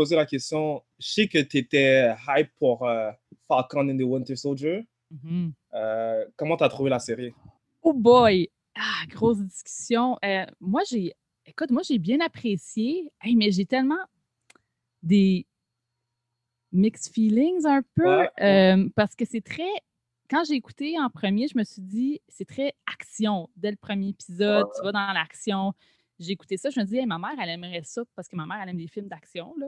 poser la question. Je sais que tu étais hype pour euh, Falcon and the Winter Soldier. Mhm. Euh, comment tu as trouvé la série? Oh boy! Ah, grosse discussion. Euh, moi, j'ai. Écoute, moi, j'ai bien apprécié. Hey, mais j'ai tellement des mixed feelings un peu. Ouais, ouais. parce que c'est très. Quand j'ai écouté en premier, je me suis dit, c'est très action. Dès le premier épisode, tu vas dans l'action. J'ai écouté ça, je me dis, Hey, ma mère, elle aimerait ça parce que ma mère, elle aime des films d'action, là,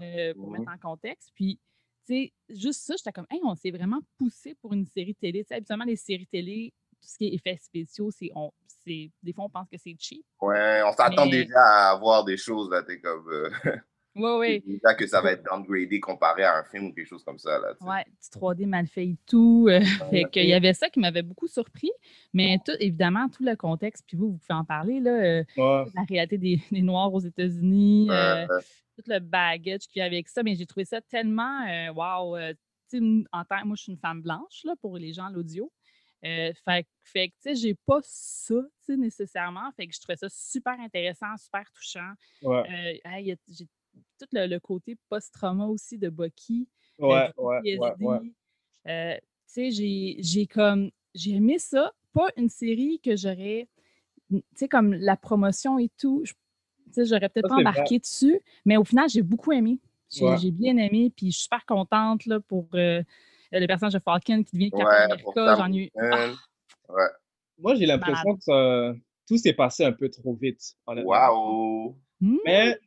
euh, pour Mhm. mettre en contexte. Puis, tu sais, juste ça, j'étais comme, hey, on s'est vraiment poussé pour une série télé. Tu sais, habituellement, les séries télé, tout ce qui est effets spéciaux, c'est, on, c'est, des fois, on pense que c'est cheap. Ouais, on s'attend Mais- déjà à avoir des choses, là, t'es comme... euh, Ouais, ouais. déjà que ça va être downgradé comparé à un film ou quelque chose comme ça, là. Ouais, petit 3D mal fait et tout. euh, fait qu'il y avait ça qui m'avait beaucoup surpris. Mais tout, évidemment, tout le contexte, puis vous, vous pouvez en parler, là, euh, Ouais. la réalité des, des Noirs aux États-Unis, euh, tout le baggage qu'il y a avec ça. Mais j'ai trouvé ça tellement, euh, wow, euh, en tant moi, je suis une femme blanche, là, pour les gens à l'audio. Euh, fait, que- fait que, tu sais, j'ai pas ça, tu sais, nécessairement. Fait que je trouvais ça super intéressant, super touchant. Ouais, Euh, hey, j'ai tout le, le côté post-trauma aussi de Bucky. euh, ouais, ouais, ouais, ouais. Euh, tu sais, j'ai j'ai comme, j'ai aimé ça. Pas une série que j'aurais, tu sais, comme la promotion et tout, tu sais, j'aurais peut-être Ça, pas vrai. embarqué dessus, mais au final, j'ai beaucoup aimé. J'ai Ouais. j'ai bien aimé, puis je suis super contente là, pour euh, le personnage de Falcon qui devient Captain America. J'en ai ah, Ouais. Moi, j'ai l'impression que ça- tout s'est passé un peu trop vite. Waouh! hmm, Mais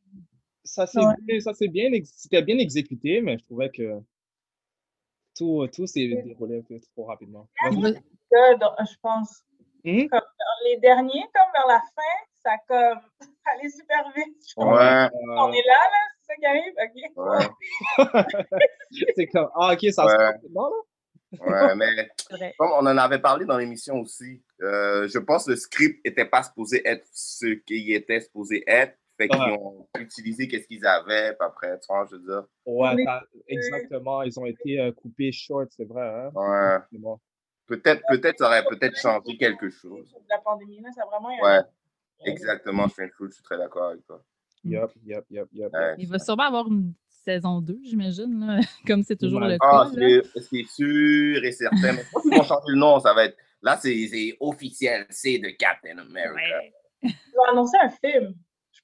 ça s'est Ouais. ça s'est bien, c'était bien exécuté, mais je trouvais que tout, tout s'est déroulé un peu trop rapidement. Dans- je pense, Mhm. Comme dans les derniers, comme vers la fin, ça comme allait super vite. Comme, Ouais. On est là, là, c'est ça qui arrive? OK. Ouais. c'est comme, ah, ok, ça se passe là? Ouais, mais C'est comme on en avait parlé dans l'émission aussi, euh, je pense que le script n'était pas supposé être ce qu'il était supposé être. Fait qu'ils Ouais. ont utilisé qu'est-ce qu'ils avaient, puis après, tu vois, je veux dire. Ouais, exactement. Ils ont été euh, coupés short, c'est vrai. Hein? Ouais. Peut-être, peut-être, ça aurait peut-être changé quelque chose. La pandémie, là, ça a vraiment eu Ouais, exactement, Strange Fruit, je suis très d'accord avec toi. Yup, yup, yup, yup. Ouais. Il va sûrement avoir une saison 2, j'imagine, là, comme c'est toujours Ouais. le Ah, cas. c'est sûr et certain. Mais je pense qu'ils vont changer le nom, ça va être. Là, c'est c'est officiel, c'est de Captain America. Ouais. Ils ont annoncé un film.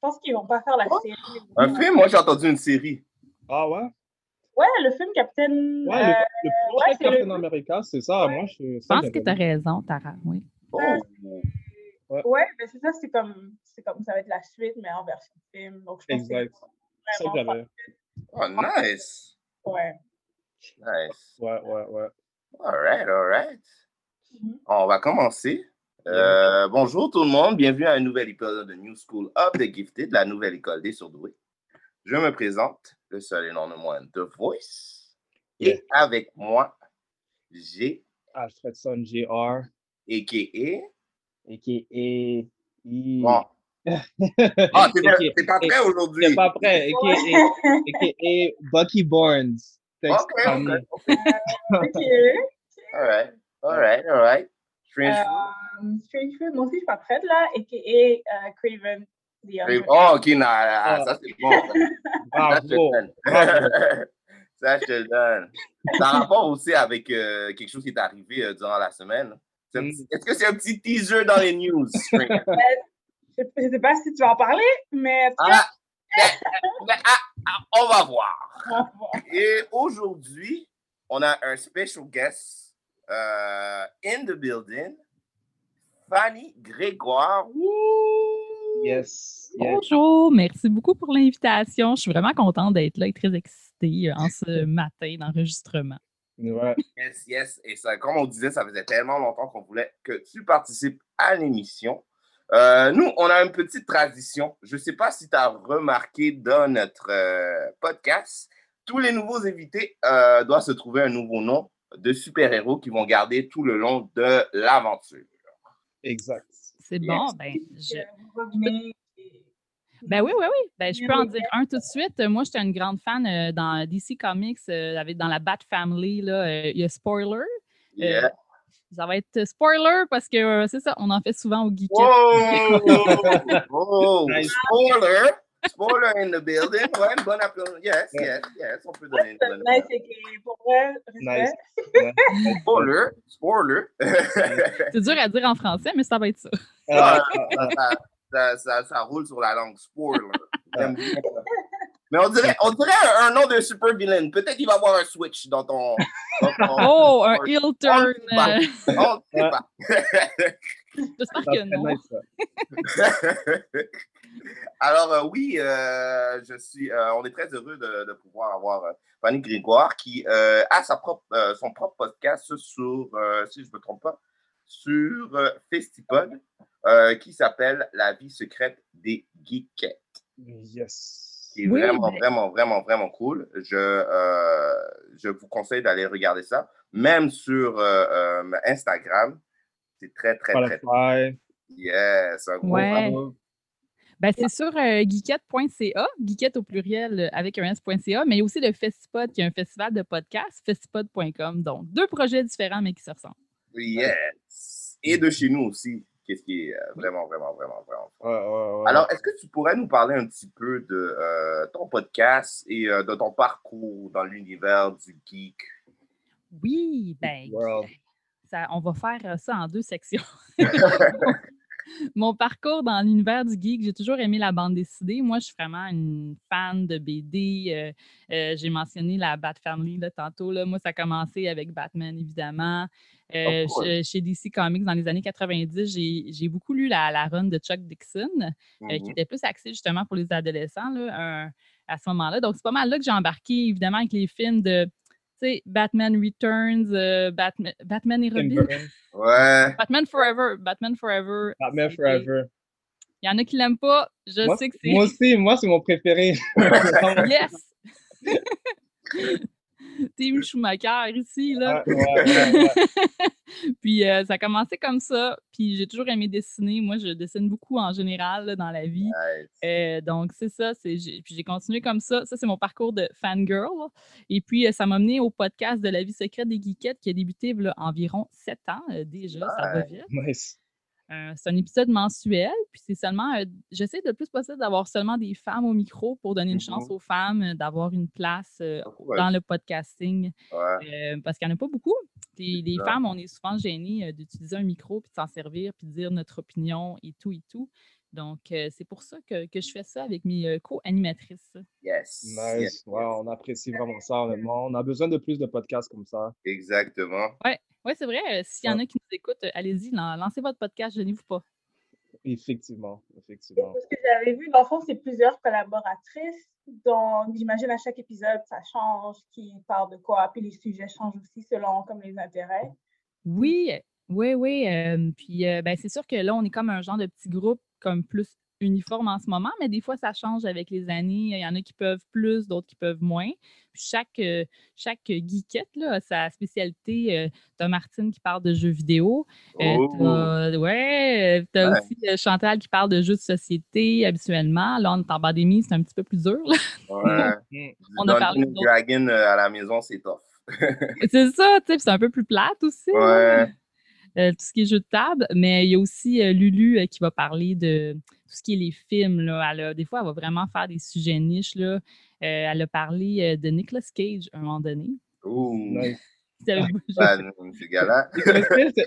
Je pense qu'ils vont pas faire la série. Un film, moi j'ai entendu une série. Ah ouais? Ouais, le film Captain. Ouais, euh, le, le ouais, le- Captain America, c'est ça. Moi, je, Je ça, pense que tu as raison, Tara. Oui. Oh, Ouais, mais c'est ça, c'est comme, c'est comme ça va être la suite, mais en version film. Donc, je pense que Exact. C'est ça que vraiment j'avais. oh, nice. Ouais. Nice. Ouais, ouais, ouais. All right, all right. Mhm. On va commencer. Euh, bonjour tout le monde, bienvenue à un nouvel épisode de New School of the Gifted, la nouvelle école des surdoués. Je me présente, le seul et non le moins, The Voice. Yeah. Et avec moi, j'ai, Alfredson Jr. a.k.a. a.k.a. Bon. Ah, t'es pas, pas prêt aujourd'hui? T'es pas prêt. A.k.a. Bucky Barnes. Ok, ok. Ok. All right, all right, all right. Strange Fruit? Euh, Strange Fruit, moi aussi, je suis pas prête, là. A.K.A. euh, Craven the Hunter. Oh, ok, non, ah, ça c'est bon. ça. Ça, je te le donne. Ça, je te le donne. Ça a rapport aussi avec euh, quelque chose qui est arrivé euh, durant la semaine. Mm. Est-ce que c'est un petit teaser dans les news? Spring? Je je sais pas si tu vas en parler, mais en tout cas, ah, mais- mais- ah, ah, on va voir. on va voir. Et aujourd'hui, on a un special guest euh, in the building. Fanny Grégoire. Wouh! Yes. yes. Bonjour, merci beaucoup pour l'invitation. Je suis vraiment contente d'être là et très excitée euh, en ce matin d'enregistrement. Ouais. Yes, yes. Et ça, comme on disait, ça faisait tellement longtemps qu'on voulait que tu participes à l'émission. Euh, nous, on a une petite tradition. Je ne sais pas si tu as remarqué dans notre euh, podcast, tous les nouveaux invités euh, doivent se trouver un nouveau nom de super-héros qui vont garder tout le long de l'aventure. Exact. C'est bon, ben, je- Euh, ben oui, oui, oui. Ben, je peux en dire un tout de suite. Moi, j'étais une grande fan euh, dans DC Comics, euh, avec, dans la Bat Family. Là, euh, il y a Spoiler. Yeah. Ça va être spoiler parce que euh, c'est ça, on en fait souvent au. Whoa! Whoa! Nice. Spoiler! Spoiler in the building. Ouais, une bonne appel- Yes, yes, yes. On peut donner une bonne que pour vrai, Nice. Spoiler! Spoiler! C'est dur à dire en français, mais ça va être ça. Ah, ça, ça, ça, ça roule sur la langue. Spoiler. J'aime bien ça. Mais on dirait, on dirait un, un nom de super villain. Peut-être qu'il va y avoir un switch dans ton. dans ton- Oh, un on heel turn. sait pas. On ne sait pas. J'espère que non. Alors, euh, oui, euh, je suis, euh, on est très heureux de, de pouvoir avoir euh, Fanny Grégoire qui euh, a sa propre, euh, son propre podcast sur, euh, si je ne me trompe pas, sur euh, Festipod euh, qui s'appelle La vie secrète des geekettes. Yes. qui est Oui, vraiment, mais- vraiment, vraiment, vraiment cool. Je, euh, je vous conseille d'aller regarder ça. Même sur euh, euh, Instagram, c'est très, très, très, Spotify. yes, un gros Ouais. Ben, c'est sur euh, geekette.ca, geekette au pluriel euh, avec un s.ca, mais il y a aussi le Festipod qui est un festival de podcasts, festipod.com. Donc, deux projets différents, mais qui se ressemblent. Yes. Et de chez nous aussi, qu'est-ce qui est euh, vraiment, vraiment, vraiment, vraiment. Ouais, ouais, ouais. Alors, est-ce que tu pourrais nous parler un petit peu de euh, ton podcast et euh, de ton parcours dans l'univers du geek? Oui, ben, ça, on va faire ça en deux sections. Mon parcours dans l'univers du geek, j'ai toujours aimé la bande dessinée. Moi, je suis vraiment une fan de BD. euh, euh, j'ai mentionné la Bat Family là, tantôt. Là. Moi, ça a commencé avec Batman, évidemment. Euh, Oh, chez- DC Comics, dans les années 90, j'ai beaucoup lu la, la run de Chuck Dixon, qui Mhm. était plus axée justement pour les adolescents là, un- à ce moment-là. Donc, c'est pas mal là que j'ai embarqué, évidemment, avec les films de sais, Batman Returns, euh, Batman, Batman et Robin. Ouais. Batman Forever. Batman Forever. Batman Forever. Il y en a qui l'aiment pas. Je Moi, sais que c'est. moi aussi, moi, c'est mon préféré. yes! Team Schumacher ici, là? Ouais, ouais, ouais, puis euh, ça a commencé comme ça. Puis j'ai toujours aimé dessiner. Moi, je dessine beaucoup en général là, dans la vie. Euh, donc, c'est ça. Puis j'ai continué comme ça. Ça, c'est mon parcours de fangirl. Et puis, euh, ça m'a mené au podcast de la vie secrète des geekettes qui a débuté là, environ sept ans déjà. Ça vite. Nice. Euh, c'est un épisode mensuel, puis c'est seulement, euh, j'essaie le plus possible d'avoir seulement des femmes au micro pour donner une chance Mhm. aux femmes euh, d'avoir une place euh, Ouais. dans le podcasting, Ouais. euh, parce qu'il n'y en a pas beaucoup. Les, femmes, on est souvent gênées euh, d'utiliser un micro, puis de s'en servir, puis de dire notre opinion et tout et tout. Donc, euh, c'est pour ça que, que je fais ça avec mes euh, co-animatrices. Yes. Nice. yes, on apprécie vraiment ça, honnêtement. On a besoin de plus de podcasts comme ça. Exactement. Ouais, ouais c'est vrai. euh, S'il y en a qui nous écoutent, euh, allez-y, lan- lancez votre podcast, gênez-vous pas. Effectivement. Effectivement. Ce que j'avais vu, dans le fond, c'est plusieurs collaboratrices. Donc, j'imagine à chaque épisode, ça change, qui parle de quoi, puis les sujets changent aussi selon comme les intérêts. Oui, oui, oui. euh, puis euh, ben, c'est sûr que là, on est comme un genre de petit groupe comme plus uniforme en ce moment, mais des fois, ça change avec les années. Il y en a qui peuvent plus, d'autres qui peuvent moins. Puis chaque, euh, chaque geekette là, a sa spécialité. Euh, t'as Martine qui parle de jeux vidéo. Euh, Oh. t'as, ouais, t'as Ouais. aussi Chantal qui parle de jeux de société habituellement. Là, on est en pandémie, c'est un petit peu plus dur. là. Ouais. On a parlé Dragon à la maison, c'est tough. C'est ça, tu sais, puis c'est un peu plus plate aussi. Ouais. Euh, tout ce qui est jeu de table, mais il y a aussi euh, Lulu euh, qui va parler de tout ce qui est les films. Là. Elle a- des fois, elle va vraiment faire des sujets niches. Là. Euh, elle a parlé euh, de Nicolas Cage à un moment donné. Ouh.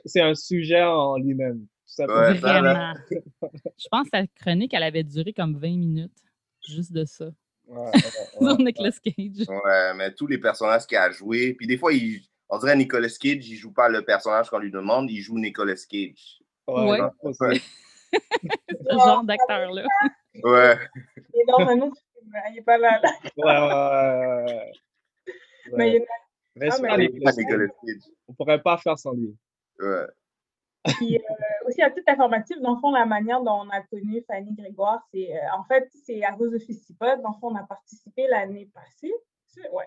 C'est- un sujet en lui-même. Ouais. Vraiment. Je pense que sa chronique, elle avait duré comme 20 minutes. Juste de ça. Ouais, ouais, ouais, Sur Nicolas Cage. Ouais, mais tous les personnages qu'il a joués. Puis des fois, il, on dirait Nicolas Cage, il joue pas le personnage qu'on lui demande, il joue Nicolas Cage. Ouais, Ouais. Ce genre d'acteur-là. Ouais. Il est dans un autre film, hein, il n'est pas là. là. Ouais, ouais, ouais, ouais. Mais il y en a- Respect Ah, à mais- Cage. On pourrait pas faire sans lui. Ouais. Puis euh, aussi, à titre informatif, dans le fond, la manière dont on a connu Fanny Grégoire, c'est euh, en fait, c'est à cause de Festipod. Dans le fond, on a participé l'année passée. Ouais.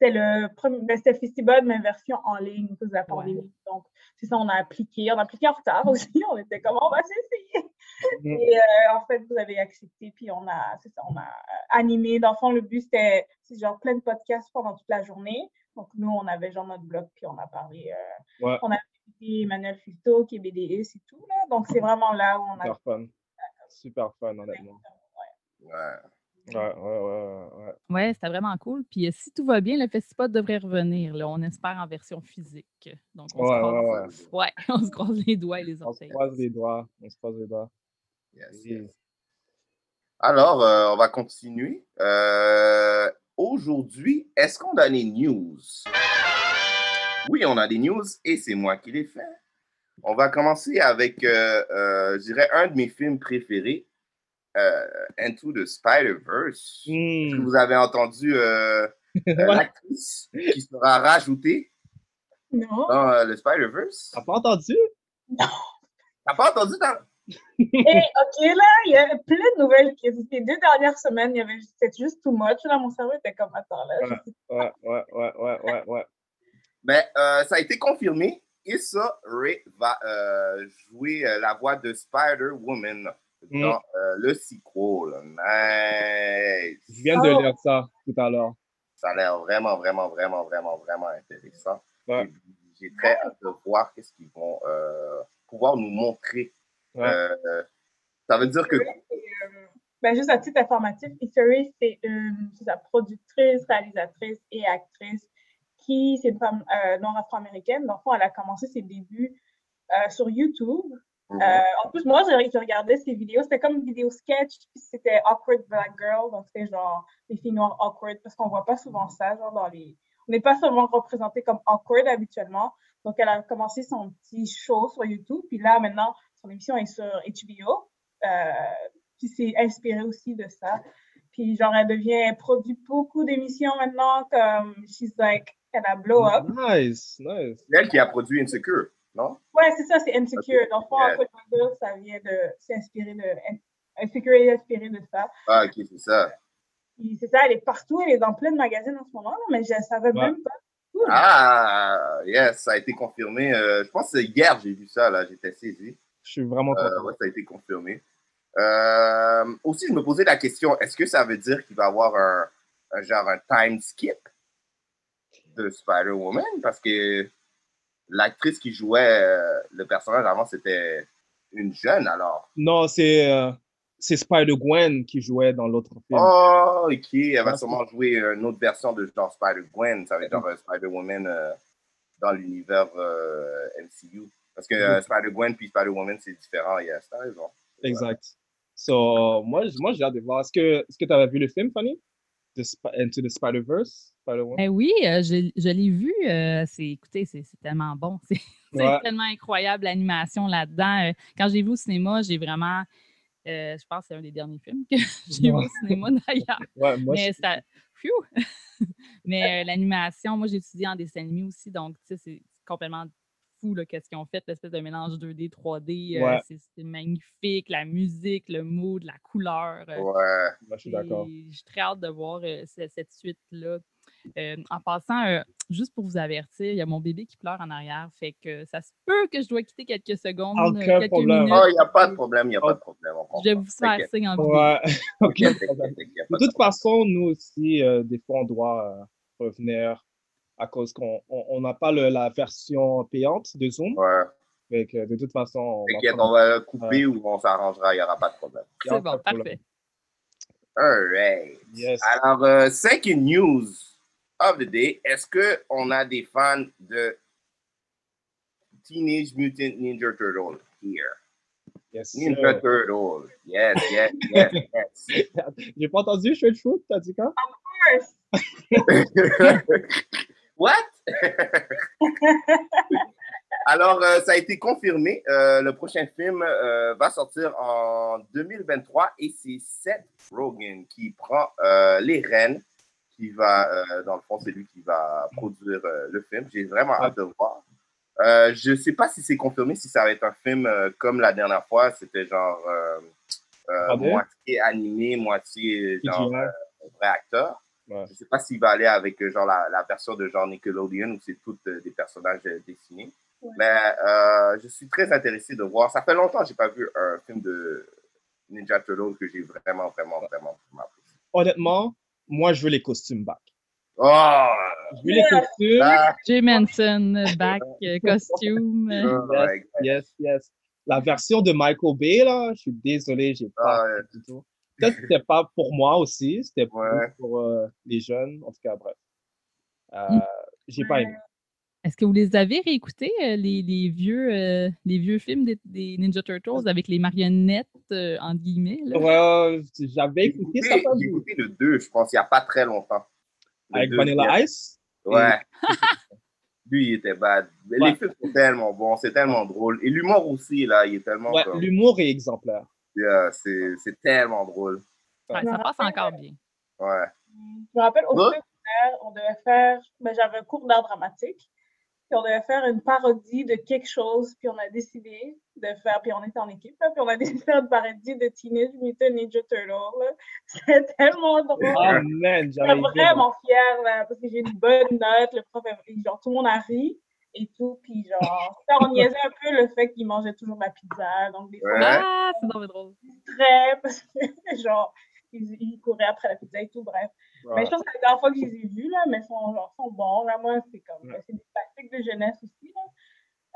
C'était le premier, ben, c'était Festipod, mais version en ligne à cause de la pandémie. Donc, c'est ça, on a appliqué. On a appliqué en retard aussi. On était comme, on va s'essayer. Mhm. Et euh, en fait, vous avez accepté, puis on a, c'est ça, on a euh, animé. Dans le fond, le but, c'était c'est genre plein de podcasts pendant toute la journée. Donc, nous, on avait genre notre blog, puis on a parlé. euh, Ouais. On a invité Emmanuel Filto, qui est BDS et tout. Là. Donc, c'est vraiment là où on a. Super fun. Super fun, honnêtement. Ouais. Ouais, ouais, ouais, ouais. Ouais. Ouais, c'était vraiment cool. Puis euh, si tout va bien, le festival devrait revenir. Là. On espère en version physique. Donc, on, Ouais, se, croise... ouais, ouais, on se croise les doigts et les On se orteils. croise les doigts. On se croise les doigts. Yes, Oui. yes. Alors, euh, on va continuer. Euh, Aujourd'hui, est-ce qu'on a des news? Oui, on a des news et c'est moi qui les fais. On va commencer avec, euh, euh, je dirais, un de mes films préférés, euh, Into the Spider-Verse. Est-ce que Hmm. vous avez entendu euh, euh, l'actrice qui sera rajoutée Non. dans euh, le Spider-Verse? T'as pas entendu? T'as pas entendu? dans- Et OK, là, il y a plein de nouvelles. qui Ces deux dernières semaines, il y avait c'était juste too much. Là, mon cerveau était comme, attends, là. Ouais, ouais, ouais, ouais, ouais, ouais. Ben, euh, ça a été confirmé. Issa Rae va euh, jouer euh, la voix de Spider-Woman Mm. dans euh, le sequel. Nice! Je viens de Oh. lire ça tout à l'heure. Ça a l'air vraiment, vraiment, vraiment, vraiment, vraiment intéressant. Ouais. J'ai très hâte de voir qu'est-ce qu'ils vont euh, pouvoir nous montrer. Ouais. Euh, ça veut dire que... ben, juste à titre informatif, History, c'est une productrice, réalisatrice et actrice qui, c'est une femme euh, noire afro-américaine. Fond, elle a commencé ses débuts euh, sur YouTube. Mhm. Euh, en plus, moi, j'ai j'ai regardé ses vidéos. C'était comme une vidéo sketch, puis c'était Awkward Black Girl. Donc, c'était genre les filles noires awkward, parce qu'on voit pas souvent ça, genre dans les. On n'est pas seulement représenté comme awkward habituellement. Donc, elle a commencé son petit show sur YouTube. Puis là, maintenant, son émission est sur HBO. Euh, puis c'est inspiré aussi de ça. Puis genre, elle devient, elle produit beaucoup d'émissions maintenant, comme She's Like Elle a blow up. Nice, nice. C'est elle qui a produit Insecure, non? Ouais, c'est ça, c'est Insecure. Dans le fond, Yeah. Ça vient de. C'est inspiré de. Insecure est inspiré de ça. Ah, ok, c'est ça. C'est ça, elle est partout, elle est dans plein de magazines en ce moment, là, mais je ne savais Ouais. même pas. Cool. Ah, yes, ça a été confirmé. euh, je pense que c'est hier, j'ai vu ça, là, j'étais saisi. Je suis vraiment Euh, content. ouais, ça a été confirmé. Euh, aussi, je me posais la question, est-ce que ça veut dire qu'il va y avoir un, un genre un time skip de Spider-Woman? Parce que l'actrice qui jouait euh, le personnage avant, c'était une jeune, alors. Non, c'est euh, c'est Spider-Gwen qui jouait dans l'autre film. Oh, ok, elle va sûrement jouer une autre version de genre Spider-Gwen, ça va être genre Spider-Woman euh, dans l'univers MCU. Parce que euh, Spider-Gwen puis Spider-Woman, c'est différent, yes, t'as raison. Exact. So, moi, moi j'ai hâte de voir. Est-ce que tu avais vu le film, Fanny? The Into the Spider-Verse? Ben oui, euh, je, je l'ai vu. euh, c'est, écoutez, c'est, c'est tellement bon. C'est, c'est Ouais. tellement incroyable l'animation là-dedans. Euh, quand j'ai vu au cinéma, j'ai vraiment. euh, je pense que c'est un des derniers films que j'ai vu au cinéma d'ailleurs. Ouais, moi, Mais ça. Phew! Mais euh, l'animation, moi j'ai étudié en dessin animé aussi, donc tu sais, c'est complètement fou là, qu'est-ce qu'ils ont fait, l'espèce de mélange 2D, 3D. euh, Ouais. c'est, c'est magnifique, la musique, le mood, la couleur. euh, Ouais. moi, je suis d'accord. J'ai très hâte de voir euh, ce- cette suite-là. Euh, en passant, euh, juste pour vous avertir, il y a mon bébé qui pleure en arrière, fait que ça se peut que je dois quitter quelques secondes, euh, Aucun quelques problème. minutes. Oh, il n'y a pas de problème, il n'y a pas de problème. Je vais vous faire signe en. Ouais, De toute façon, nous aussi, euh, des fois, on doit euh, revenir à cause qu'on on, on n'a pas le- la version payante de Zoom. Ouais. Fait que, de toute façon, on va T'inquiète, prendre- on va couper ou on s'arrangera, il n'y aura pas de problème. C'est bon, parfait. All right. Yes. Alors, euh, second news of the day. Est-ce qu'on a des fans de Teenage Mutant Ninja Turtle here? Yes, Ninja sir. Turtle. Yes, yes, yes, yes. J'ai pas entendu, Fruit, t'as dit quoi? What? Alors, euh, ça a été confirmé. Euh, le prochain film euh, va sortir en 2023 et c'est Seth Rogen qui prend euh, les rênes, qui va, euh, dans le fond, c'est lui qui va produire euh, le film. J'ai vraiment hâte de voir. Euh, je ne sais pas si c'est confirmé, si ça va être un film euh, comme la dernière fois, c'était genre euh, euh, Ah moitié animé, moitié genre euh, vrai acteur. Ouais. Je ne sais pas s'il va aller avec genre la, la version de genre Nickelodeon où c'est toutes euh, des personnages euh, dessinés. Mais euh, je suis très intéressé de voir. Ça fait longtemps que je n'ai pas vu un film de Ninja Turtles que j'ai vraiment, vraiment, vraiment, vraiment apprécié. Honnêtement, moi, je veux les costumes back. Oh! Je veux les costumes. Ah, Jay Manson, back, costume. oh Yes, yes, yes. La version de Michael Bay, là, je suis désolé, j'ai pas Ah, ouais. du tout. Peut-être que c'était pas pour moi aussi, c'était plus Ouais. pour euh, les jeunes, en tout cas, bref. Euh. J'ai pas aimé. Est-ce que vous les avez réécoutés, euh, les, les vieux, euh, les vieux films des, des Ninja Turtles avec les marionnettes, euh, entre guillemets? Là? Ouais, j'avais écouté écouté, ça j'ai écouté le 2, je pense, il n'y a pas très longtemps. Le Avec. Vanilla Ice? Ouais. Lui, il était bad. Mais Ouais. Les films sont tellement bons, c'est tellement drôle. Et l'humour aussi, là, il est tellement. Ouais, comme- l'humour est exemplaire. Yeah, c'est c'est tellement drôle. Ouais, ça passe encore bien. Ouais. Je me rappelle au secondaire, on devait faire, ben, j'avais un cours d'art dramatique, puis on devait faire une parodie de quelque chose, puis on a décidé de faire, puis on était en équipe, là, puis on a décidé de faire une parodie de Teenage Mutant Ninja Turtle. C'était tellement drôle. Ah, man, J'étais vraiment fière, là, parce que j'ai une bonne note, le prof, est- genre, tout le monde a ri et tout, puis genre, ça, on niaisait un peu le fait qu'il mangeait toujours de la pizza, donc des fois, Ouais. Ah, c'est drôle, drôle. très, parce que, genre, il, il courait après la pizza et tout, bref. Ouais. Mais je pense que c'est la dernière fois que je les ai vus, là, mais ils sont, genre, sont bons. Là, moi, c'est comme, Ouais. c'est des classiques de jeunesse aussi, là.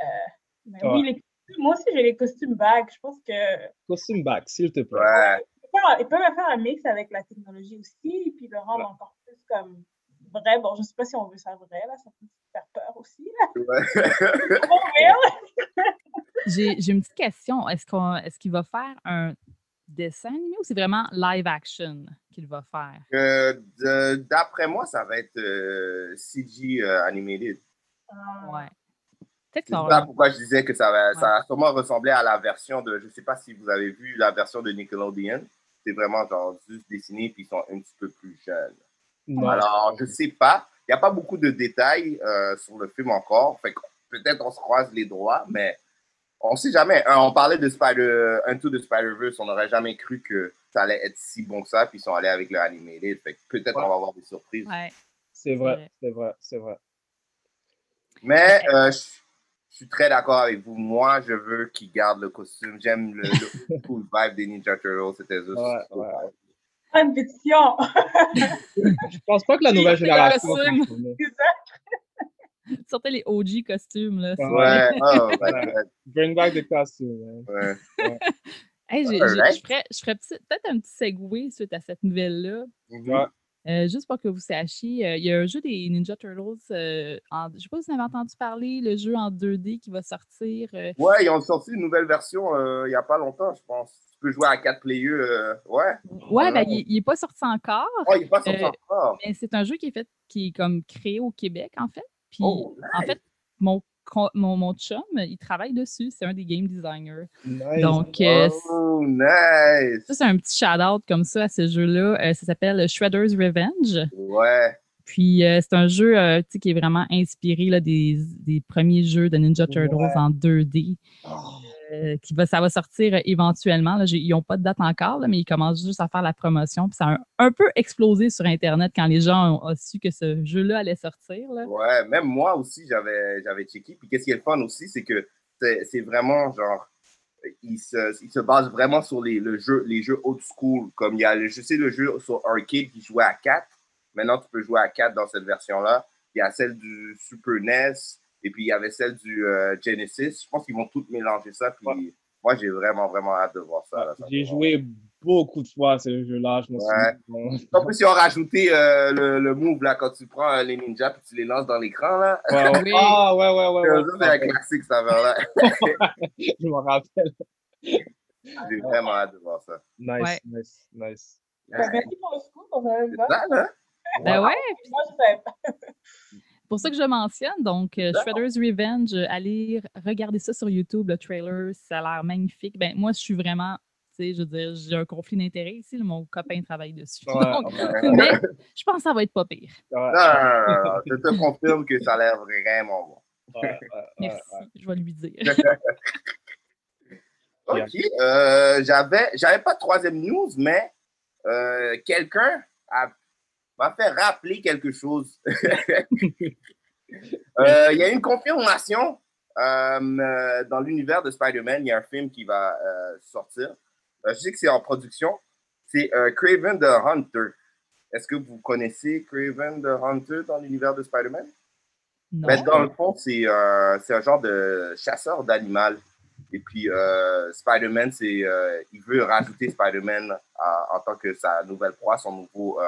Euh, mais Ouais. oui, les costumes, moi aussi, j'ai les costumes bags. Je pense que Costume back, s'il te plaît. Ouais. ils peuvent- faire un mix avec la technologie aussi, puis le rendre Ouais. encore plus comme vrai. Bon, je sais pas si on veut ça vrai, là, ça peut faire peur aussi, là. J'ai j'ai une petite question. Est-ce qu'il va faire un dessin animé ou c'est vraiment live action qu'il va faire? Euh, D'après moi, ça va être euh, CG euh, animated. Ouais. Peut-être C'est ça pourquoi je disais que ça va, ça Ouais. sûrement ressembler à la version de, je sais pas si vous avez vu la version de Nickelodeon. C'est vraiment genre juste dessiné puis ils sont un petit peu plus jeunes. Non. Alors, je sais pas. n'y a pas beaucoup de détails euh, sur le film encore. Peut-être on se croise les droits, mais on sait jamais. Hein, on parlait de Spider, Into the Spider-Verse, on n'aurait jamais cru que ça allait être si bon que ça, puis ils sont allés avec le animated. Fait peut-être on va avoir des surprises. Ouais. C'est vrai, c'est vrai, c'est vrai. Mais euh, je suis très d'accord avec vous. Moi, je veux qu'ils gardent le costume. J'aime le, le cool vibe des Ninja Turtles. C'était juste. Ouais, ouais. Pétition. Je pense pas que la nouvelle génération. Sortez les OG costumes, là. Ouais, oh. God. Bring back the costume. man. Ouais. Hey, je ferais, je ferais petit- peut-être un petit segway suite à cette nouvelle-là. Mhm. Ouais. Euh, juste pour que vous sachiez, euh, il y a un jeu des Ninja Turtles, euh, en- je ne sais pas si vous avez entendu parler, le jeu en 2D qui va sortir. euh, Ouais, ils ont sorti une nouvelle version euh, il n'y a pas longtemps, je pense. Tu peux jouer à quatre players. euh, ouais. Ouais, ben, il n'est pas sorti encore, Oh, il est pas sorti Euh, encore. mais c'est un jeu qui est fait, qui est comme créé au Québec, en fait. Puis, Oh, en fait, mon, mon, mon chum, il travaille dessus, c'est un des game designers. Nice. Donc, euh, Oh, nice. ça, c'est un petit shout-out comme ça à ce jeu-là. Euh, ça s'appelle Shredder's Revenge. Ouais. Puis euh, c'est un jeu euh, qui est vraiment inspiré là, des, des premiers jeux de Ninja Turtles Ouais. en 2D. Euh, qui va, ça va sortir éventuellement. Ils n'ont pas de date encore, mais ils commencent juste à faire la promotion. Puis ça a un, peu explosé sur Internet quand les gens ont, su que ce jeu-là allait sortir. Là. Ouais, même moi aussi, j'avais j'avais checké. Puis qu'est-ce qui est le fun aussi, c'est que c'est vraiment genre. Il se, se base vraiment sur les, le jeu, les jeux old school. Comme il y a, le, je sais, le jeu sur arcade qui jouait à 4. Maintenant, tu peux jouer à 4 dans cette version-là. Il y a celle du Super NES. Et puis, il y avait celle du euh, Genesis. Je pense qu'ils vont toutes mélanger ça. Puis, moi, j'ai vraiment, vraiment hâte de voir ça. J'ai joué beaucoup de fois à ce jeu-là. Je me Ouais. souviens. En plus, ils ont rajouté euh, le, le move là, quand tu prends euh, les ninjas et tu les lances dans l'écran. là. Ouais, ouais. Oui. Ah, ouais, ouais, ouais. C'est un classique, ça là Je me rappelle. J'ai vraiment hâte de voir ça. Nice, Ouais. nice, nice. Merci pour le scoop, on savait C'est pas. ça, là? Ben ouais, Moi, je pas. pour ça que je mentionne. Donc, euh. Shredder's Revenge, euh, allez regarder ça sur YouTube, le trailer. Ça a l'air magnifique. Ben, moi, je suis vraiment. Tu sais, je veux dire, j'ai un conflit d'intérêts ici. mon copain travaille dessus. Ouais, Donc, Ouais. mais je pense que ça va être pas pire. Ouais, Non, non, non, non, je te confirme que ça a l'air vraiment bon. ouais, ouais, ouais, Merci, ouais. je vais lui dire. OK. Euh, j'avais, j'avais pas de troisième news, mais euh, quelqu'un a- m'a fait rappeler quelque chose. Euh, Il y a une confirmation euh, euh, dans l'univers de Spider-Man. Il y a un film qui va euh, sortir. Je sais que c'est en production. C'est Craven the Hunter. Est-ce que vous connaissez Craven the Hunter dans l'univers de Spider-Man? Non. Ben, dans le fond, c'est un genre de chasseur d'animal. Et puis, Spider-Man, c'est, il veut rajouter Spider-Man en tant que sa nouvelle proie, son nouveau,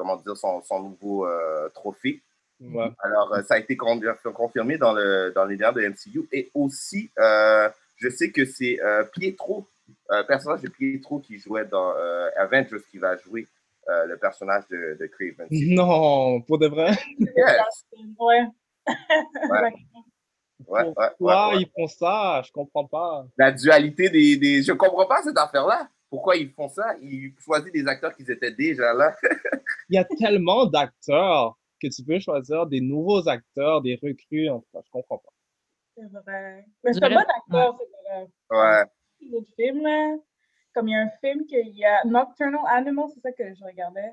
comment dire, son, son nouveau euh, trophée. Ouais. Alors, euh, ça a été con- confirmé dans le dans l'univers de MCU. Et aussi, euh, je sais que c'est euh, Pietro, euh, personnage de Pietro qui jouait dans euh, Avengers, qui va jouer euh, le personnage de, de Craven. Non, pour de vrai. Yes. Ouais. Ouais. Ouais, ouais, ouais, Pourquoi ouais. ils font ça? Je comprends pas. la dualité des, des... Je comprends pas cette affaire-là. Pourquoi ils font ça? Ils choisissent des acteurs qui étaient déjà là. Il y a tellement d'acteurs que tu peux choisir des nouveaux acteurs, des recrues. En tout cas, je comprends pas. C'est vrai. Mais c'est un bon acteur, c'est vrai. Ouais. Il y a des films, là. Comme il y a un film qu'il y a Nocturnal Animal, c'est ça que je regardais.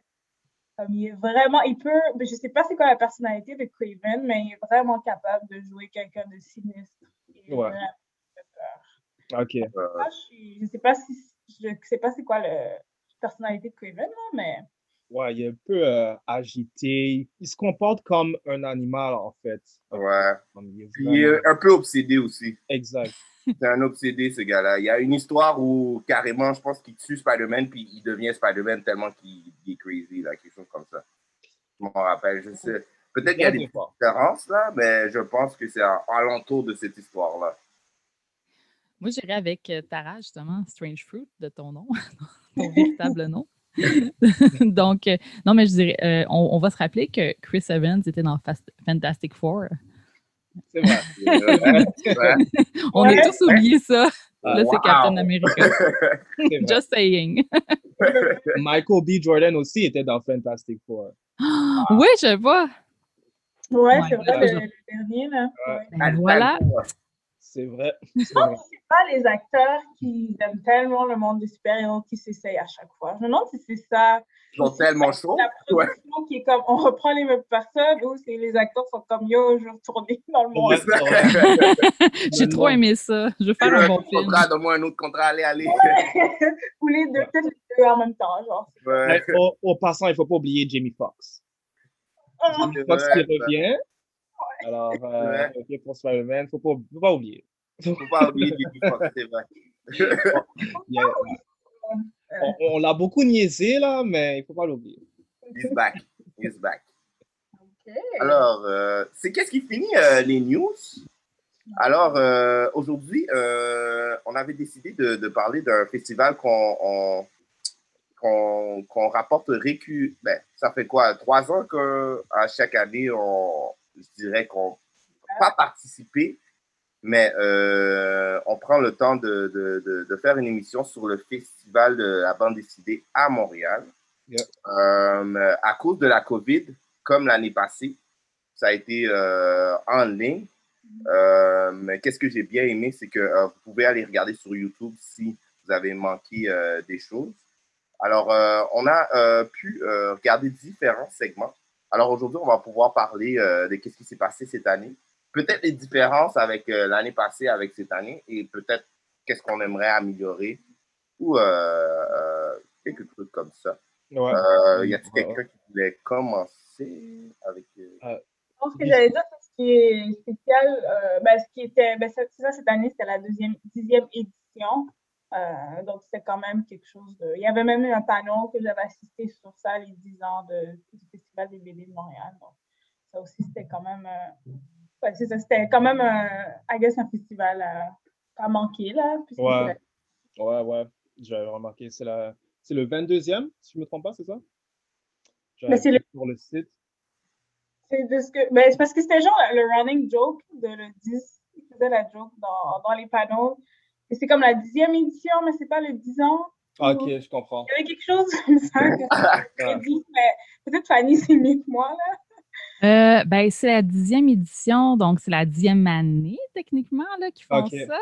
Comme il est vraiment, il peut, je sais pas c'est quoi la personnalité de Craven, mais il est vraiment capable de jouer quelqu'un de sinistre. Est Ouais. vraiment fait peur. Ok. Moi, je, suis- je sais pas si, je sais pas c'est quoi la personnalité de Craven, là, mais Ouais, il est un peu euh, agité. Il se comporte comme un animal, en fait. ouais. Comme il il est vraiment- un peu obsédé aussi. Exact. C'est un obsédé, ce gars-là. Il y a une histoire où, carrément, je pense qu'il tue Spider-Man, puis il devient Spider-Man tellement qu'il il est crazy, là, quelque chose comme ça. Je m'en rappelle. Je sais. Peut-être qu'il y a des différences, là, mais je pense que c'est à- alentour de cette histoire-là. Moi, j'irais avec euh, Tara, justement, Strange Fruit, de ton nom, ton véritable nom. Donc, euh, non, mais je dirais, euh, on, on va se rappeler que Chris Evans était dans Fast- Fantastic Four. C'est vrai. On Ouais. a tous oublié ça. Là, c'est Wow. Captain America. Just saying. Michael B. Jordan aussi était dans Fantastic Four. Oui, je pas. Ouais, c'est vrai, le, le dernier, là. Ouais. Ben voilà. C'est vrai. Je pense que c'est pas les acteurs qui aiment tellement le monde des super-héros qui s'essayent à chaque fois. Je me demande si c'est ça. Ils sont tellement chauds. La production qui est comme, on reprend les mêmes personnes ou si les acteurs sont comme, yo, je veux retourner dans le monde. J'ai trop aimé ça. Je veux faire un bon film. Contrat, donne-moi un autre contrat, allez, allez. ou les deux, peut-être les deux en même temps, genre. Mais au, au passant, il ne faut pas oublier Jamie Foxx. Jamie Foxx qui Ouais, revient. Alors, euh, Ouais. ok, pour Spider-Man, il ne faut pas, faut pas oublier. Faut pas oublier c'est vrai. Il y a- on on l'a beaucoup niaisé, là, mais il ne faut pas l'oublier. He's back. He's back. Alors, euh, c'est qu'est-ce qui finit euh, les news? Alors, euh, aujourd'hui, euh, on avait décidé de, de parler d'un festival qu'on on- qu'on qu'on rapporte récu... Ben, ça fait quoi? Trois ans qu'à chaque année, on, je dirais qu'on pas participer, mais euh, on prend le temps de, de- de- de faire une émission sur le festival de la bande dessinée à Montréal. Euh, à cause de la COVID, comme l'année passée, ça a été euh, en ligne. Euh, mais qu'est-ce que j'ai bien aimé, c'est que euh, vous pouvez aller regarder sur YouTube si vous avez manqué euh, des choses. Alors, euh, on a euh, pu euh, regarder différents segments. Alors, aujourd'hui, on va pouvoir parler euh, de qu'est-ce qui s'est passé cette année. Peut-être les différences avec euh, l'année passée, avec cette année, et peut-être qu'est-ce qu'on aimerait améliorer ou euh, euh, quelques trucs comme ça. Ouais. Euh, y a-t-il Ouais. quelqu'un qui voulait commencer avec. euh, Je pense que j'allais dire que ce qui est spécial, euh, ben, ce qui était, ben, c'est ça, cette année, c'était la deuxième, dixième édition. Euh, donc, c'était quand même quelque chose de. Il y avait même eu un panel que j'avais assisté sur ça, les 10 ans de, du Festival des BD de Montréal. Donc, ça aussi, c'était quand même. euh, ouais, c'était quand même, un, I guess, un festival à pas manquer, là. Ouais. Ouais, ouais. J'avais remarqué. C'est la... c'est le 22e, si je ne me trompe pas, c'est ça? Mais c'est le- sur le site. C'est que. Ben, c'est parce que c'était genre le running joke de le 10. Il faisait la joke dans, dans les panneaux. Et c'est comme la dixième édition, mais c'est pas le 10 ans. Ok, je comprends. Il y avait quelque chose comme ça que j'ai dit, mais peut-être Fanny, c'est mieux que moi, là. Euh, ben, c'est la dixième édition, donc c'est la dixième année, techniquement, là, qu'ils font ça.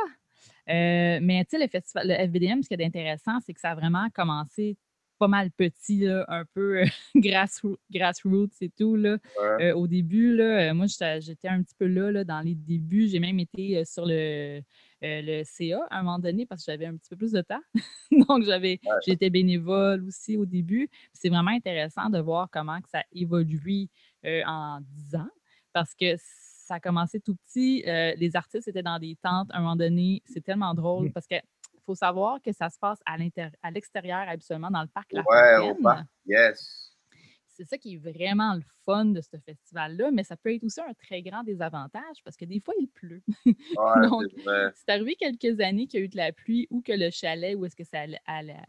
Euh, mais tu sais, le festival, le FBDM, ce qui est intéressant, c'est que ça a vraiment commencé pas mal petit, là, un peu euh, grassroo- grassroots et tout. Là. Ouais. Euh, au début, là, euh, moi, j'étais un petit peu là, là, dans les débuts. J'ai même été sur le, euh, le CA à un moment donné parce que j'avais un petit peu plus de temps. Donc, j'avais j'étais bénévole aussi au début. C'est vraiment intéressant de voir comment que ça évolue euh, en 10 ans parce que ça a commencé tout petit. euh, les artistes étaient dans des tentes à un moment donné. C'est tellement drôle parce que faut savoir que ça se passe à à l'extérieur, habituellement, dans le parc La Ouais, au parc. Yes. C'est ça qui est vraiment le fun de ce festival-là, mais ça peut être aussi un très grand désavantage parce que des fois, il pleut. Ouais, Donc, c'est arrivé quelques années qu'il y a eu de la pluie ou que le chalet où est-ce que ça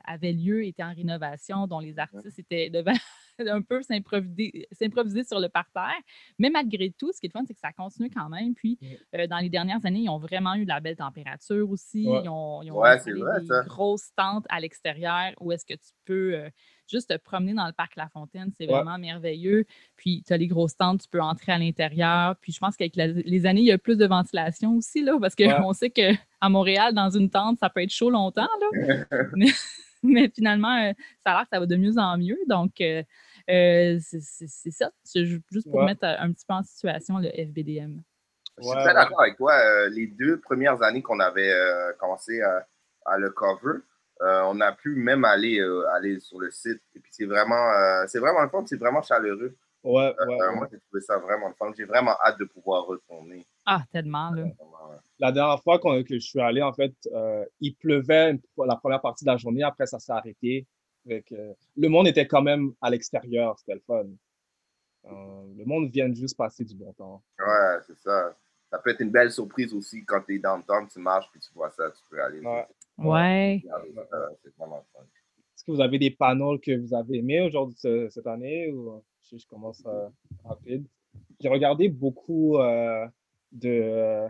avait lieu était en rénovation, dont les artistes étaient devant un peu s'improviser sur le parterre. Mais malgré tout, ce qui est le fun, c'est que ça continue quand même. Puis, euh, dans les dernières années, ils ont vraiment eu de la belle température aussi. Ouais. Ils ont, ils ont Ouais, vrai, des grosses tentes à l'extérieur où est-ce que tu peux euh, juste te promener dans le parc La Fontaine. C'est Ouais. vraiment merveilleux. Puis, tu as les grosses tentes, tu peux entrer à l'intérieur. Puis, je pense qu'avec les années, il y a plus de ventilation aussi, là, parce qu'on Ouais. sait qu'à Montréal, dans une tente, ça peut être chaud longtemps. Là. mais, mais finalement, euh, ça a l'air que ça va de mieux en mieux. Donc, euh, euh, c'est ça. Juste pour Ouais. mettre un petit peu en situation le FBDM. Je suis très d'accord avec toi. Euh, les deux premières années qu'on avait euh, commencé à, à le cover, euh, on a pu même aller, euh, aller sur le site. Et puis c'est vraiment, euh, c'est vraiment le fun, c'est vraiment chaleureux. Ouais, Euh, ouais, euh, ouais. Moi, j'ai trouvé ça vraiment le fun. J'ai vraiment hâte de pouvoir retourner. Ah, tellement, là. La dernière fois qu'on- que je suis allé, en fait, euh, il pleuvait la première partie de la journée. Après, ça s'est arrêté. Avec, euh, le monde était quand même à l'extérieur. C'était le fun. Euh, le monde vient juste passer du bon temps. Ouais, c'est ça. Ça peut être une belle surprise aussi quand tu es dans le temps, tu marches puis tu vois ça, tu peux aller. Ouais. Ouais. Euh, c'est vraiment le fun. Est-ce que vous avez des panels que vous avez aimés aujourd'hui, ce- cette année? Ou je, je commence euh, rapide? J'ai regardé beaucoup euh, de euh,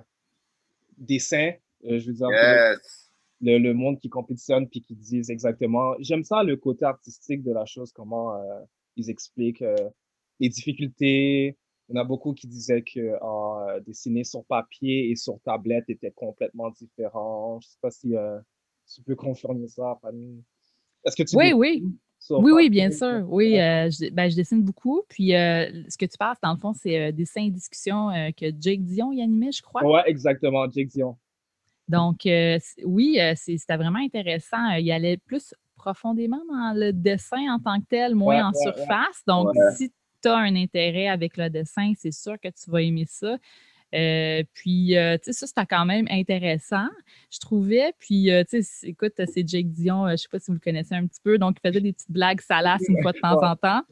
dessins. euh, je veux dire, Yes. le, le monde qui compétitionne puis qui disent exactement. J'aime ça, le côté artistique de la chose, comment euh, ils expliquent. euh, les difficultés. Il y en a beaucoup qui disaient que euh, dessiner sur papier et sur tablette était complètement différent. Je sais pas si euh, tu peux confirmer ça, Fanny. Est-ce que tu Oui, oui. Oui, oui, bien sûr. Oui, euh, je, ben, je dessine beaucoup. Puis euh, ce que tu parles, dans le fond, c'est euh, dessin et discussion euh, que Jake Dion y animait, je crois. Ouais, exactement, Jake Dion. Donc, oui, c'était vraiment intéressant. Il allait plus profondément dans le dessin en tant que tel, moins Ouais, en ouais. surface. Donc, Ouais. si tu as un intérêt avec le dessin, c'est sûr que tu vas aimer ça. Euh, puis, euh, tu sais, ça, c'était quand même intéressant, je trouvais. Puis, euh, tu sais, écoute, c'est Jake Dion, je ne sais pas si vous le connaissez un petit peu, donc il faisait des petites blagues salaces une fois de temps en temps.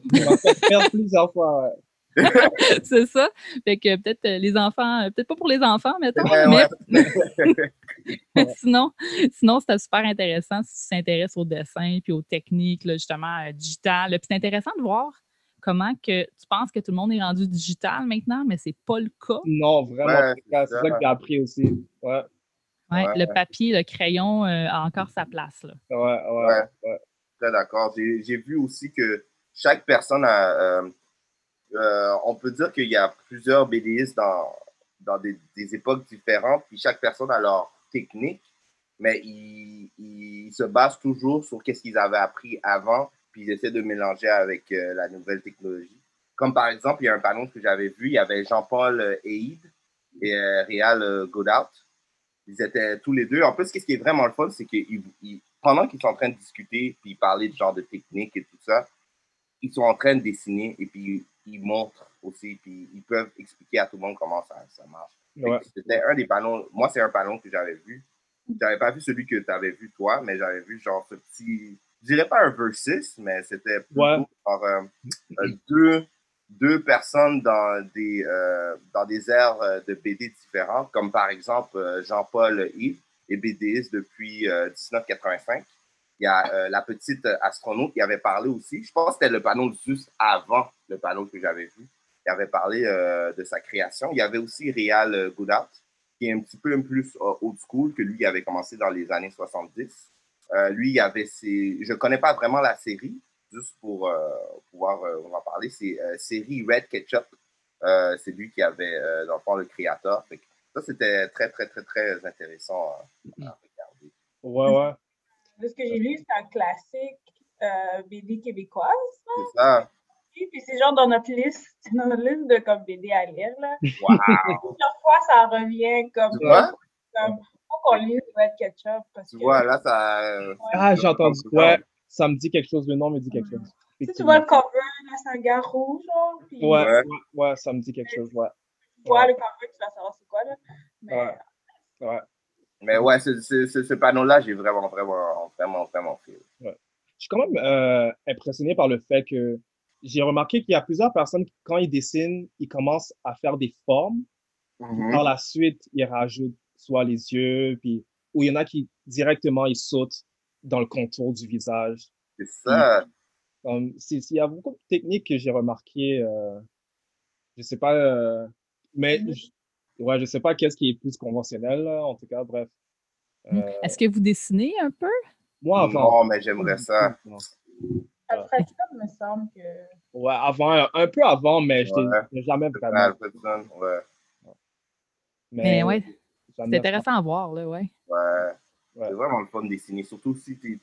Plusieurs fois. c'est ça. Fait que peut-être les enfants, peut-être pas pour les enfants, mettons, Ouais, mais sinon, sinon c'était super intéressant si tu t'intéresses au dessin puis aux techniques, là, justement, digitales. Puis c'est intéressant de voir comment que tu penses que tout le monde est rendu digital maintenant, mais c'est pas le cas. Non, vraiment, Ouais, c'est ça, que j'ai appris aussi. Ouais, Ouais, Ouais. Le papier, le crayon euh, a encore sa place. Là. ouais, ouais. Ouais. ouais. Très d'accord. J'ai j'ai vu aussi que chaque personne a. euh, euh, on peut dire qu'il y a plusieurs BDistes dans, dans des, des époques différentes, puis chaque personne a leur technique, mais ils, ils se basent toujours sur ce qu'ils avaient appris avant, puis ils essaient de mélanger avec euh, la nouvelle technologie. Comme par exemple, il y a un panneau que j'avais vu, il y avait Jean-Paul euh, Haïd et euh, Réal euh, Godard. Ils étaient tous les deux. En plus, ce qui est vraiment le fun, c'est que ils- ils- pendant qu'ils sont en train de discuter, puis parler de genre de technique et tout ça, ils sont en train de dessiner et puis ils montrent aussi, puis ils peuvent expliquer à tout le monde comment ça, ça marche. Ouais. C'était un des panneaux. Moi, c'est un panneau que j'avais vu. J'avais pas vu celui que tu avais vu toi, mais j'avais vu genre ce petit. Je dirais pas un versus, mais c'était plutôt Ouais. euh, euh, deux, deux personnes dans des, euh, dans des aires de BD différentes, comme par exemple Jean-Paul Yves, est BDiste depuis euh, 1985. Il y a la petite astronaute qui avait parlé aussi. Je pense que c'était le panneau juste avant le panneau que j'avais vu. Il avait parlé de sa création. Il y avait aussi Réal Goudart, qui est un petit peu plus old school que lui, qui avait commencé dans les années 70. Euh, lui, il y avait ses... Je connais pas vraiment la série, juste pour euh, pouvoir euh, en parler. C'est euh, série Red Ketchup. Euh, c'est lui qui avait, euh, dans le fond, le créateur. Fait que ça, c'était très, très, très, très intéressant à, à regarder. Ouais, ouais. De ce que j'ai lu, c'est un classique euh, BD québécoise. C'est ça. Puis puis c'est genre dans notre liste, dans notre liste de comme BD à lire. Là. Wow! Plusieurs fois, ça revient comme, comme qu'on lise Red Ketchup. Parce Tu que, vois, là, ça. Ah, j'ai entendu. Ouais, ça me dit quelque chose. Le nom me dit quelque chose. Tu sais, tu vois le cover, là, c'est un gars rouge, genre, puis Ouais, Ouais. ça me dit quelque chose. Ouais. tu vois le cover, tu vas savoir c'est quoi. Là. Mais Ouais. Ouais. Mais ouais, ce, ce, ce, ce panneau-là, j'ai vraiment, vraiment, vraiment, vraiment fait. Je suis quand même euh, impressionné par le fait que j'ai remarqué qu'il y a plusieurs personnes qui, quand ils dessinent, ils commencent à faire des formes. Mhm. Par la suite, ils rajoutent soit les yeux, puis ou il y en a qui directement ils sautent dans le contour du visage. C'est ça. Il y a beaucoup de techniques que j'ai remarquées. Euh, je sais pas, euh, mais je, ouais, je sais pas qu'est-ce qui est plus conventionnel. là, en tout cas, bref. Euh, Est-ce que vous dessinez un peu? moi avant. Non, mais j'aimerais ça. Après ça, il me semble que. Ouais, avant, un, peu avant, mais je Ouais. n'ai jamais vraiment. ouais. Mais ouais, jamais c'est intéressant à voir, là, ouais. Ouais. Ouais. C'est vraiment le fun de dessiner. Surtout si tu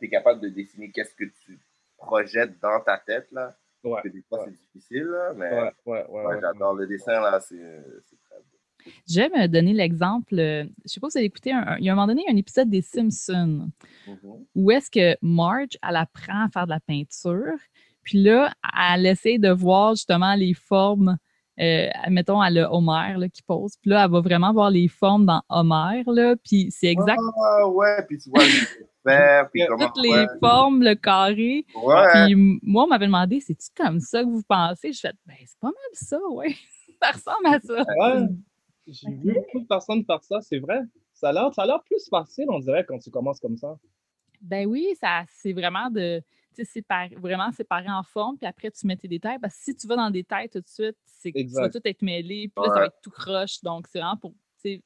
es, capable de dessiner qu'est-ce que tu projettes dans ta tête, là. Ouais. Parce que des fois, Ouais. c'est difficile, là. Mais Ouais, ouais, ouais. ouais, ouais. j'adore le dessin, là. C'est c'est très beau. J'aime euh, donner l'exemple. euh, Je sais pas si vous avez écouté, un- un- il y a un moment donné, il y a un épisode des Simpsons Mhm. où est-ce que Marge, elle apprend à faire de la peinture. Puis là, elle essaie de voir justement les formes. Euh, mettons, elle a Homer là, qui pose. Puis là, elle va vraiment voir les formes dans Homer. Là, puis c'est exact. Ah, ouais, puis tu vois puis comment. Toutes les ouais. formes, le carré. Ouais. Puis moi, on m'avait demandé, c'est-tu comme ça que vous pensez? Je fais, ben, c'est pas mal ça, ouais. ça ressemble à ça. Ouais. J'ai vu beaucoup de personnes faire ça, c'est vrai. Ça a l'air ça a l'air plus facile, on dirait, quand tu commences comme ça. Ben oui, ça, c'est vraiment de tu sais, séparer- vraiment séparer en forme, puis après, tu mets tes détails. Parce que si tu vas dans le détail tout de suite, c'est que tu vas tout être mêlé, puis là, ça va être tout croche. Donc, c'est vraiment pour tu sais,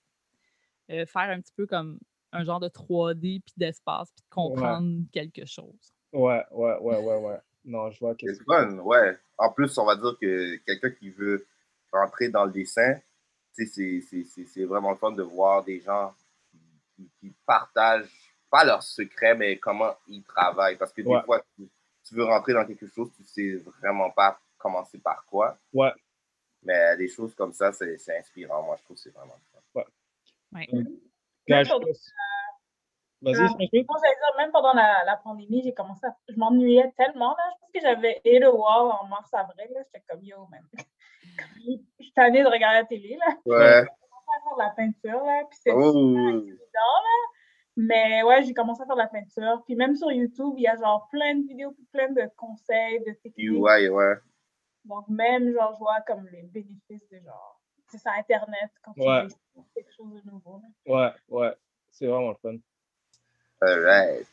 euh, faire un petit peu comme un genre de 3D, puis d'espace, puis de comprendre quelque chose. Ouais, ouais, ouais, ouais, ouais. Non, je vois que C'est fun, ouais. En plus, on va dire que quelqu'un qui veut rentrer dans le dessin, tu sais, c'est- c'est- c'est c'est vraiment fun de voir des gens qui partagent, pas leurs secrets, mais comment ils travaillent. Parce que des Ouais. fois, tu, tu veux rentrer dans quelque chose, tu sais vraiment pas commencer par quoi. Ouais. Mais des choses comme ça, c'est c'est inspirant. Moi, je trouve que c'est vraiment fun. Ouais. Même je pense- Vas-y, j'allais dire, même pendant la, la pandémie, j'ai commencé à... Je m'ennuyais tellement, là. Je pense que j'avais hit a wall en mars-avril, là. J'étais comme, yo, man. Je suis tannée de regarder la télé, là. Ouais. J'ai commencé à faire de la peinture, là. Puis c'est Oh. là. Mais ouais, j'ai commencé à faire de la peinture. Puis même sur YouTube, il y a genre plein de vidéos, plein de conseils, de techniques. UI, ouais. Donc même, genre, je vois comme les bénéfices de genre... C'est sur Internet, quand tu Ouais. veux essayer quelque chose de nouveau. Ouais, ouais. C'est vraiment le fun. Alright.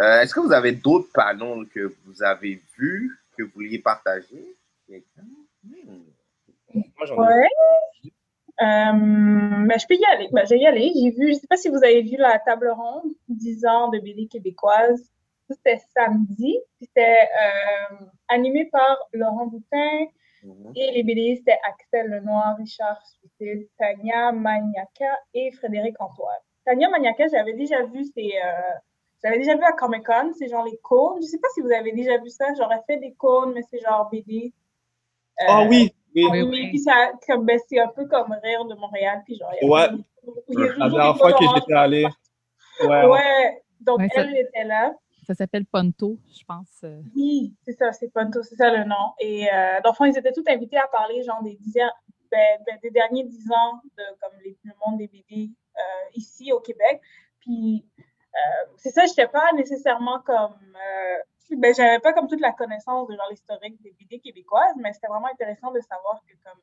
Euh, Est-ce que vous avez d'autres panneaux que vous avez vus, que vous vouliez partager? Hmm. Moi, j'en ai. Ouais. Euh, ben, je peux y aller. Ben, je vais y aller. J'ai vu, je sais pas si vous avez vu la table ronde 10 ans de BD québécoise. C'était samedi. C'était euh, animé par Laurent Boutin. Mhm. Et les BD, c'était Axel Lenoir, Richard Suicide, Tania Maniaka et Frédéric Antoine. Tania Maniaka, j'avais déjà vu ses, euh, j'avais déjà vu à Comic Con, c'est genre les cônes. Je sais pas si vous avez déjà vu ça. J'aurais fait des cônes, mais c'est genre BD. Ah oui. Oui, oui, oui. puis ça, comme, ben, c'est un peu comme Rire de Montréal, puis genre, Ouais. toujours- il y a La dernière fois que j'étais allé. Ouais. Ouais, donc Ouais, ça- elle était là. Ça s'appelle Ponto, je pense. euh. Oui, c'est ça, c'est Ponto, c'est ça le nom. Et euh, dans le fond, ils étaient tous invités à parler, genre, des, dix ans- ben, ben, des derniers dix ans de comme les, le monde des BD euh, ici au Québec. Puis, euh, c'est ça, je n'étais pas nécessairement comme. Ben, j'avais pas comme toute la connaissance de genre l'historique des BD québécoises, mais c'était vraiment intéressant de savoir que, comme,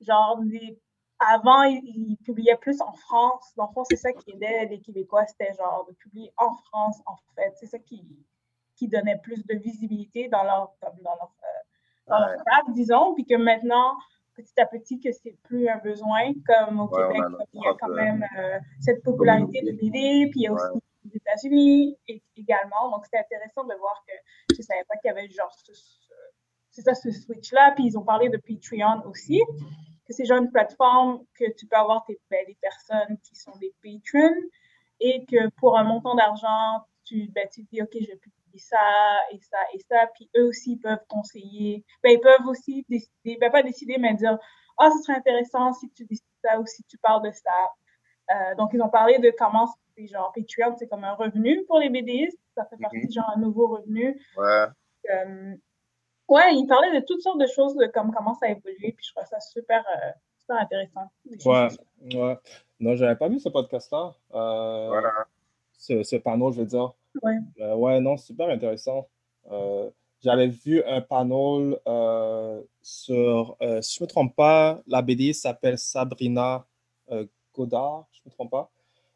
genre, les, avant, ils, ils publiaient plus en France. Dans le fond, c'est ça qui aidait les Québécois, c'était genre de publier en France, en fait. C'est ça qui, qui donnait plus de visibilité dans leur, comme dans leur, euh, dans leur disons. Puis que maintenant, petit à petit, que c'est plus un besoin, comme au Ouais, Québec, il y a quand même euh, cette popularité de. BD, puis il y a aussi États-Unis également. Donc, c'était intéressant de voir que je ne savais pas qu'il y avait genre ce, ça, ce switch-là. Puis ils ont parlé de Patreon aussi, que c'est genre une plateforme que tu peux avoir ben, des personnes qui sont des patrons et que pour un montant d'argent, tu, ben, tu dis, OK, je vais publier ça et ça et ça. Puis eux aussi, peuvent conseiller. Ben, ils peuvent aussi décider, ben, pas décider, mais dire, ah, ce serait intéressant si tu décides ça ou si tu parles de ça. Euh, donc, ils ont parlé de comment c'est genre Patreon, c'est comme un revenu pour les BDistes. Ça fait partie, Mhm. genre, un nouveau revenu. Ouais. Euh, ouais, il parlait de toutes sortes de choses, de comme comment ça a évolué, puis je trouve ça super, euh, super intéressant. Ouais, ouais. Non, j'avais pas vu ce podcast-là. Euh, Voilà. ce, ce panneau, je veux dire. Ouais. Euh, ouais, non, super intéressant. Euh, j'avais vu un panneau euh, sur, euh, si je ne me trompe pas, la BD s'appelle Sabrina euh, Godard, je ne me trompe pas.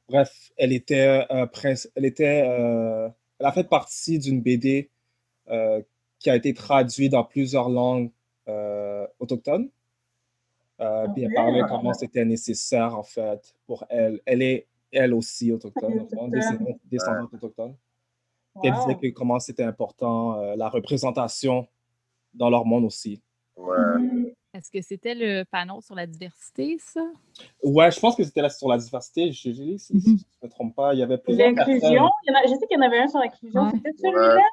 Bref, elle était, euh, prince- elle était, euh, elle a fait partie d'une BD euh, qui a été traduite dans plusieurs langues euh, autochtones. Euh, puis elle parlait comment c'était nécessaire, en fait, pour elle. Elle est, elle aussi, autochtone, descendante, descendante autochtone. Elle disait que comment c'était important, euh, la représentation dans leur monde aussi. Ouais. Est-ce que c'était le panneau sur la diversité, ça? Ouais, je pense que c'était là sur la diversité. Je, je, si, si Mhm. je ne me trompe pas, il y avait plusieurs L'inclusion, personnes. il y en a- je sais qu'il y en avait un sur l'inclusion, Ouais. c'était celui-là?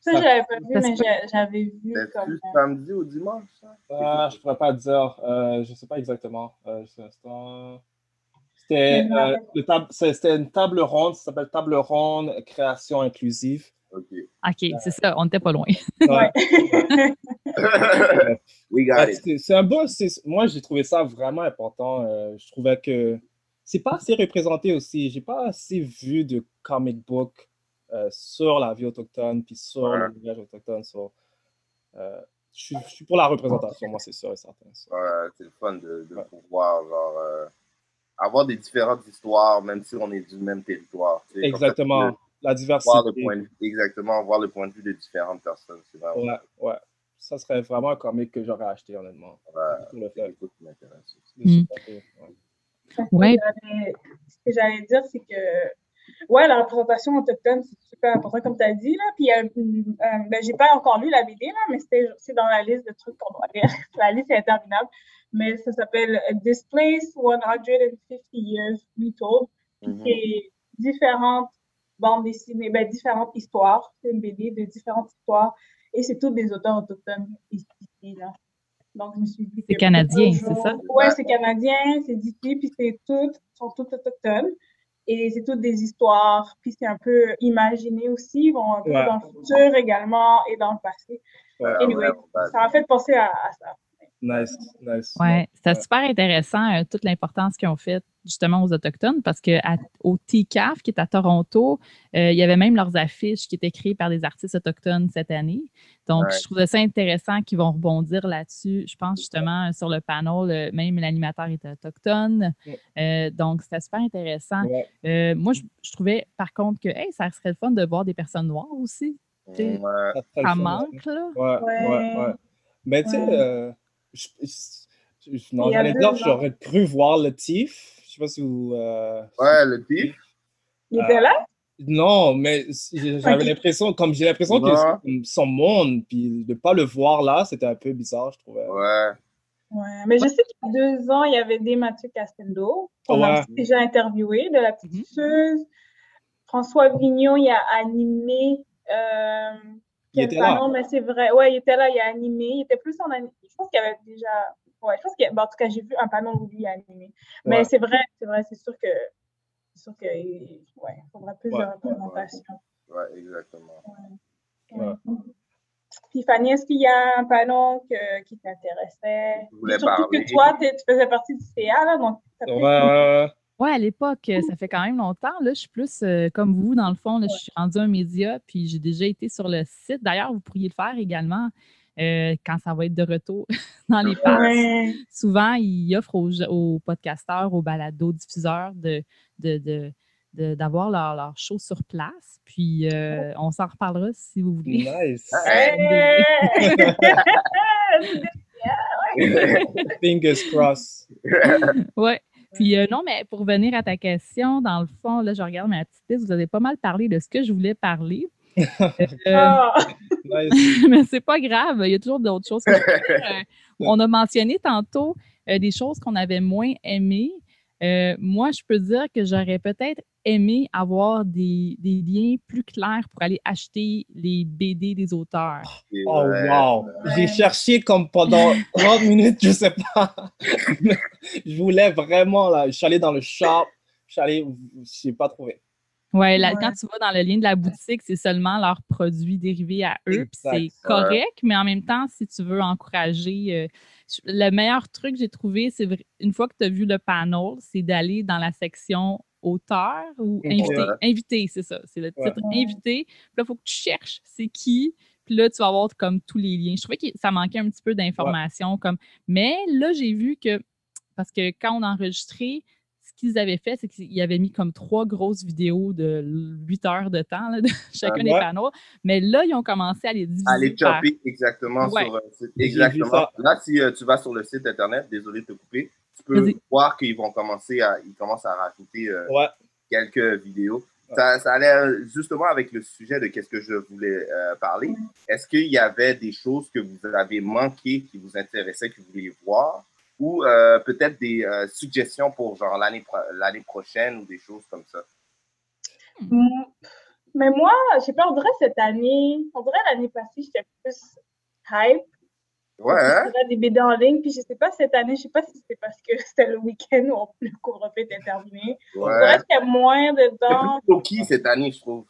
Ça, Ça- je l'avais pas vu, mais j'avais vu comme... C'était samedi ou dimanche, ça? Ah, je ne pourrais pas dire. Euh, je ne sais pas exactement. Euh. C'était euh, c'était une table ronde, ça s'appelle table ronde création inclusive. OK. OK, c'est ça, on n'était pas loin. We got it. c'est un bon. c'est- Moi, j'ai trouvé ça vraiment important. euh, je trouvais que c'est pas assez représenté aussi. J'ai pas assez vu de comic book euh, sur la vie autochtone puis sur Ouais. le langage autochtone. so, euh, je, suis, je suis pour la représentation, moi, c'est sûr et certain. Ouais, c'est le fun de, de Ouais. pouvoir genre, euh, avoir des différentes histoires, même si on est du même territoire. tu sais. Exactement. La diversité. Voir le point de vue, exactement, voir le point de vue de différentes personnes. C'est vraiment Ouais, ouais. Ça serait vraiment un comic que j'aurais acheté, honnêtement. ouais, le c'est chose qui m'intéresse Mm. ouais. Ce que Ouais. j'allais- Ce que j'allais dire, c'est que ouais, la représentation autochtone, c'est super important, comme tu as dit. Là. Puis, euh, euh, ben, j'ai pas encore lu la BD, là, mais c'était- c'est dans la liste de trucs qu'on doit lire. la liste est interminable. Mais ça s'appelle euh, Displaced 150 Years Retold. Puis Mhm. c'est différentes bandes dessinées, ben, différentes histoires. C'est une BD de différentes histoires. Et c'est toutes des auteurs autochtones ici, là. Donc, je me suis dit. C'est canadien, c'est ça? Ouais, c'est canadien, c'est d'ici, puis c'est toutes, sont toutes autochtones. Et c'est toutes des histoires, puis c'est un peu imaginé aussi, ils vont un peu Ouais. dans le futur également et dans le passé. Ouais, Anyway, ouais. ça m'a fait penser à, à ça. Nice, nice. Ouais, c'était Ouais. super intéressant, euh, toute l'importance qu'ils ont faite justement aux Autochtones, parce que à- au TCAF, qui est à Toronto, euh, il y avait même leurs affiches qui étaient créées par des artistes autochtones cette année. Donc, Ouais. je trouvais ça intéressant qu'ils vont rebondir là-dessus. Je pense justement sur le panel, euh, même l'animateur était autochtone. Euh, donc, c'était super intéressant. Ouais. Euh, moi, je, je trouvais par contre que hey, ça serait le fun de voir des personnes noires aussi. Ça manque, là. Ouais, ouais, Ouais. ouais. Mais tu sais, Ouais. euh, je- je- je- non, a j'aurais cru voir le TIF. Je sais pas si vous. euh, Ouais, le pif. Il était là? Non, mais j'avais l'impression, comme j'ai l'impression que son monde, puis de pas le voir là, c'était un peu bizarre, je trouvais. Ouais. Ouais, mais je sais qu'il y a deux ans, il y avait des Mathieu Castendo, qu'on a Ouais. aussi déjà interviewé, de la petite suceuse. François Vignon, il a animé. Euh, Il était là. mais c'est vrai. Ouais, il était là, il a animé. Il était plus en animé. Je pense qu'il y avait déjà. Ouais, je pense qu'il y a- ben, en tout cas, j'ai vu un panneau où lui a animé. Mais Ouais. c'est vrai, c'est vrai, c'est sûr que. C'est sûr que. Ouais, il faudra plus Ouais. de représentation. Ouais, exactement. Ouais. Puis Fanny, est-ce qu'il y a un panneau que- qui t'intéressait? Je voulais Surtout parler. que toi, tu faisais partie du CA, là, donc ça Ouais, ouais, à l'époque, euh, ça fait quand même longtemps. Là, je suis plus euh, comme vous, dans le fond. Là, Je suis rendue un média, puis j'ai déjà été sur le site. D'ailleurs, vous pourriez le faire également euh, quand ça va être de retour dans les pages. Ouais. Souvent, ils offrent aux, aux podcasteurs, aux balados-diffuseurs de, de, de- de- d'avoir leur, leur show sur place. Puis, euh, on s'en reparlera si vous voulez. Nice. Hey! Fingers crossed. Ouais. Puis euh, non, mais pour revenir à ta question, dans le fond, là, je regarde ma petite liste, vous avez pas mal parlé de ce que je voulais parler. Euh, Ah, Nice. mais c'est pas grave, il y a toujours d'autres choses. Euh, on a mentionné tantôt euh, des choses qu'on avait moins aimées. Euh, moi, je peux dire que j'aurais peut-être aimé avoir des, des liens plus clairs pour aller acheter les BD des auteurs. Et Oh, ouais. wow. J'ai cherché comme pendant 30 minutes, je sais pas. je voulais vraiment, là. Je suis allé dans le shop. Je suis allé. Je n'ai pas trouvé. Ouais, là, Ouais. quand tu vas dans le lien de la boutique, c'est seulement leurs produits dérivés à eux. c'est correct, mais en même temps, si tu veux encourager, euh, le meilleur truc que j'ai trouvé, c'est une fois que tu as vu le panel, c'est d'aller dans la section auteur ou Ouais. invité. Invité, c'est ça. C'est le Ouais. titre invité. Puis là, il faut que tu cherches c'est qui. Puis là, tu vas avoir comme tous les liens. Je trouvais que ça manquait un petit peu d'informations. Comme... Mais là, j'ai vu que, parce que quand on a enregistré, qu'ils avaient fait, c'est qu'ils avaient mis comme trois grosses vidéos de 8 heures de temps, là, de chacun des ouais. panneaux. Mais là, ils ont commencé à les diviser. Allez par- chopper exactement Ouais. sur euh, Exactement. Là, si euh, tu vas sur le site internet, désolé de te couper, tu peux voir qu'ils vont commencer à, ils commencent à rajouter euh, Ouais. quelques vidéos. Ça, ça allait justement avec le sujet de qu'est-ce que je voulais euh, parler. Est-ce qu'il y avait des choses que vous avez manquées, qui vous intéressaient, que vous vouliez voir, ou euh, peut-être des euh, suggestions pour genre l'année pro- l'année prochaine ou des choses comme ça? Mm. Mais moi, je sais pas, on dirait cette année, on dirait l'année passée, j'étais plus hype. Ouais, hein? des BD en ligne, puis je sais pas cette année, je sais pas si c'était parce que c'était le week-end où le couvre-feu était terminé. On dirait Ouais. que j'étais moins C'est dedans. plus low-key cette année, je trouve.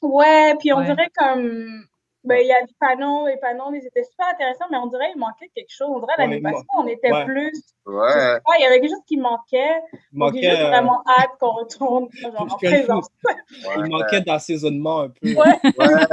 Ouais, puis on Ouais. dirait comme, ben, il y a des panneaux, les panneaux, ils étaient super intéressants, mais on dirait qu'il manquait quelque chose. On dirait l'année il passée, on était ouais. plus, Ouais. pas, il y avait quelque chose qui manquait. Il Donc, j'ai manquait, juste euh, vraiment hâte qu'on retourne, genre, en présence. il manquait d'assaisonnement un peu. Ouais, Ouais.